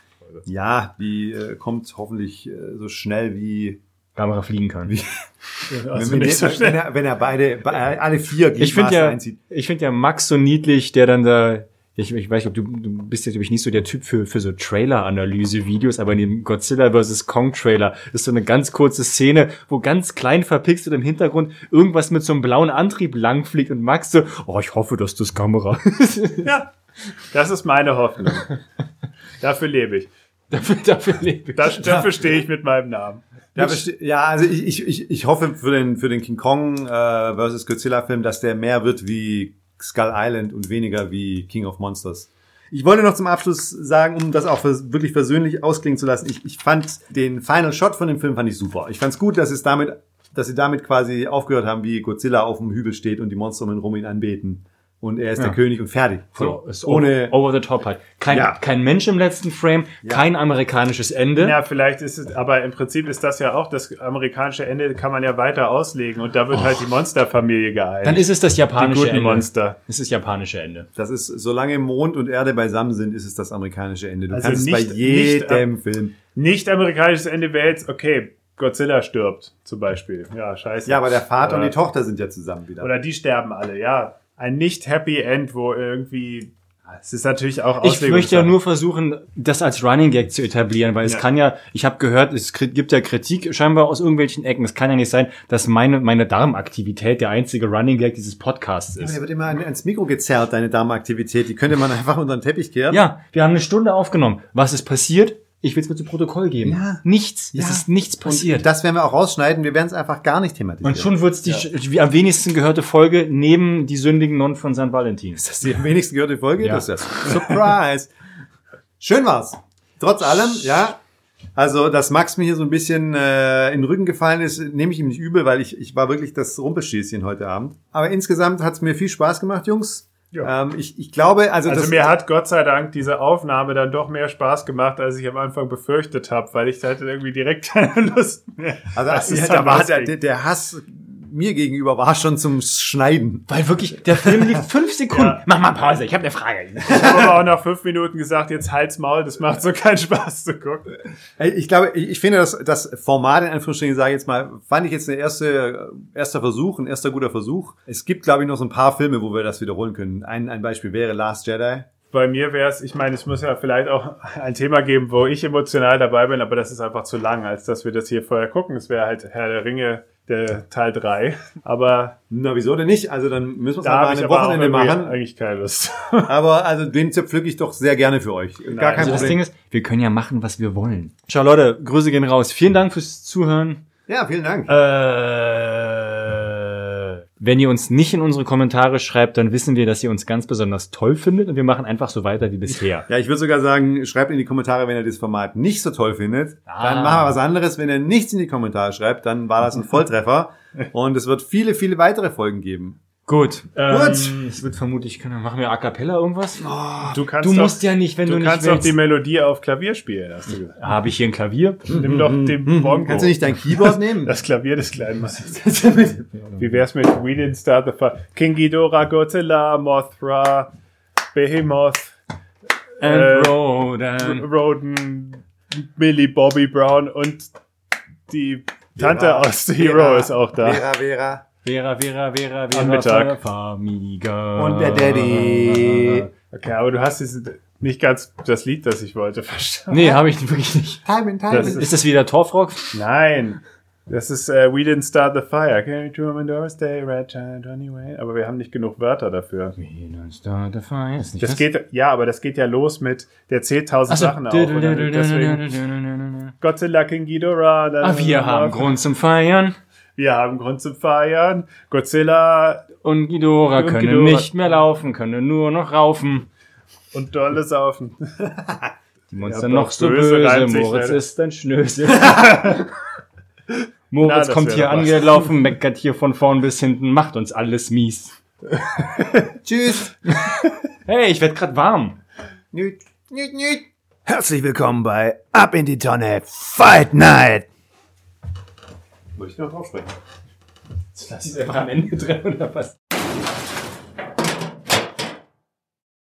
Ja, die äh, kommt hoffentlich äh, so schnell wie Gamera fliegen kann. Also wenn, nicht so wenn, er, wenn er beide, be- alle vier Ich finde Gliedmaßen ja, einzieht. ich finde ja Max so niedlich, der dann da, ich, ich weiß nicht, ob du, du bist jetzt glaube ich nicht so der Typ für, für so Trailer-Analyse-Videos, aber in dem Godzilla vs. Kong-Trailer ist so eine ganz kurze Szene, wo ganz klein verpixelt im Hintergrund irgendwas mit so einem blauen Antrieb langfliegt und Max so, oh, ich hoffe, dass das Kamera ist. (laughs) Ja, das ist meine Hoffnung. (laughs) Dafür lebe ich. dafür, dafür lebe ich. Das, dafür stehe ich mit meinem Namen. Ja, ja, also ich, ich, ich, hoffe für den, für den King Kong äh, versus Godzilla Film, dass der mehr wird wie Skull Island und weniger wie King of Monsters. Ich wollte noch zum Abschluss sagen, um das auch wirklich versöhnlich ausklingen zu lassen, ich, ich fand den Final Shot von dem Film fand ich super. Ich fand es gut, dass es damit, dass sie damit quasi aufgehört haben, wie Godzilla auf dem Hügel steht und die Monster um ihn rum ihn anbeten. Und er ist Ja. der König und fertig. So, ist ohne, over, the top halt. Kein, Ja. kein Mensch im letzten Frame, kein amerikanisches Ende. Ja, vielleicht ist es, aber im Prinzip ist das ja auch, das amerikanische Ende kann man ja weiter auslegen und da wird halt die Monsterfamilie geeint. Dann ist es das die japanische guten Ende. Monster. Das ist das japanische Ende. Das ist, solange Mond und Erde beisammen sind, ist es das amerikanische Ende. Du Also kannst es bei nicht- jedem nicht, Film. Nicht amerikanisches Ende wäre jetzt, okay, Godzilla stirbt zum Beispiel. Ja, scheiße. Ja, aber der Vater und Oder- die Tochter sind ja zusammen wieder. Oder die sterben alle, ja. Ein nicht Happy End, wo irgendwie. Es ist natürlich auch Ich möchte ja nur versuchen, das als Running Gag zu etablieren, weil es Ja. kann ja, ich habe gehört, es gibt ja Kritik scheinbar aus irgendwelchen Ecken. Es kann ja nicht sein, dass meine, meine Darmaktivität der einzige Running Gag dieses Podcasts Ja, ist. der wird immer an- ans Mikro gezerrt, deine Darmaktivität. Die könnte man (laughs) einfach unter den Teppich kehren. Ja, wir haben eine Stunde aufgenommen. Was ist passiert? Ich will es mir zu Protokoll geben. Ja. Nichts. Ja. Es ist nichts passiert. Und das werden wir auch rausschneiden. Wir werden es einfach gar nicht thematisieren. Und schon wird's die die am wenigsten gehörte Folge neben die sündigen Nonnen von St. Valentin. ist das die am wenigsten gehörte Folge? Ja. Das ist ja (laughs) Surprise. Schön war's. Trotz allem, ja. Also, dass Max mir hier so ein bisschen äh, in den Rücken gefallen ist, nehme ich ihm nicht übel, weil ich, ich war wirklich das Rumpelschießchen heute Abend. Aber insgesamt hat's mir viel Spaß gemacht, Jungs. Ja. Ähm, ich, ich glaube, also, Also mir hat Gott sei Dank diese Aufnahme dann doch mehr Spaß gemacht, als ich am Anfang befürchtet habe, weil ich hatte irgendwie direkt (laughs) keine Lust mehr. also, Das ist war lustig. der, der Hass mir gegenüber war schon zum Schneiden. Weil wirklich, der Film lief (laughs) fünf Sekunden. Ja. Mach mal Pause, ich habe eine Frage. Ich habe aber auch nach fünf Minuten gesagt, jetzt halt's Maul, das macht so keinen Spaß zu gucken. Ich glaube, ich ich finde das, das Format in Anführungsstrichen, sage ich jetzt mal, fand ich jetzt ein erste, erster Versuch, ein erster guter Versuch. Es gibt, glaube ich, noch so ein paar Filme, wo wir das wiederholen können. Ein, ein Beispiel wäre Last Jedi. Bei mir wäre es, ich meine, es muss ja vielleicht auch ein Thema geben, wo ich emotional dabei bin, aber das ist einfach zu lang, als dass wir das hier vorher gucken. Es wäre halt Herr der Ringe, der Teil 3. Aber Na, wieso denn nicht? Also dann müssen wir es mal habe ich ein aber auch Wochenende machen. eigentlich keine Lust. (laughs) Aber also den zerpflücke ich doch sehr gerne für euch. Gar kein Also das Problem. Ding ist, wir können ja machen, was wir wollen. Ciao Leute, Grüße gehen raus. Vielen Dank fürs Zuhören. ja, vielen Dank. Äh, wenn ihr uns nicht in unsere Kommentare schreibt, dann wissen wir, dass ihr uns ganz besonders toll findet und wir machen einfach so weiter wie bisher. Ja, ich würde sogar sagen, schreibt in die Kommentare, wenn ihr das Format nicht so toll findet. Ah. Dann machen wir was anderes. Wenn ihr nichts in die Kommentare schreibt, dann war das ein Volltreffer. (laughs) Und es wird viele, viele weitere Folgen geben. Gut. Ähm, Gut. Es wird vermutlich, können, machen wir A Cappella irgendwas? Du kannst Du musst ja nicht, wenn du, du nicht kannst doch willst. die Melodie auf Klavier spielen, hast du gesagt. Habe ich hier ein Klavier? Nimm doch den Bongo. Kannst du nicht dein Keyboard nehmen? das Klavier des kleinen Mannes. (laughs) Wie wär's mit We Didn't Start the Fire? King Ghidorah, Godzilla, Mothra, Behemoth, And Äh, Rodan. Roden, Millie Bobby Brown und die Tante Vera, aus The Hero Vera, ist auch da. Vera, Vera. Vera, Vera, Vera, Vera, Am Mittag. Famiga. Und der Daddy. Okay, aber du hast jetzt nicht ganz das Lied, das ich wollte, (laughs) verstanden. Nee, habe ich wirklich nicht. Timing, timing. Das Ist das wieder Torfrock? Nein. Das ist äh, We Didn't Start the Fire. Carry Truman Doris Day, Red Johnny Wayne. Aber wir haben nicht genug Wörter dafür. Ist nicht Das geht, ja, aber das geht ja los mit, der zählt tausend. Sachen auf. deswegen, (laughs) Godzilla King Ghidorah. Ah, wir haben Grund zum Feiern. Wir haben Grund zum Feiern. Godzilla Und Ghidorah Und können Ghidorah. nicht mehr laufen, können nur noch raufen. und Dolle saufen. (laughs) Die Monster Ja, noch so böse böse, sich Moritz leider. ist ein Schnösel. (laughs) Na, Moritz das kommt hier angelaufen, meckert hier von vorn bis hinten, macht uns alles mies. (laughs) Tschüss. Hey, ich werd grad warm. Nüt, nüt, nüt. Herzlich willkommen bei Ab in die Tonne Fight Night. Muss ich noch drauf sprechen? Lass es einfach am Ende drin oder was?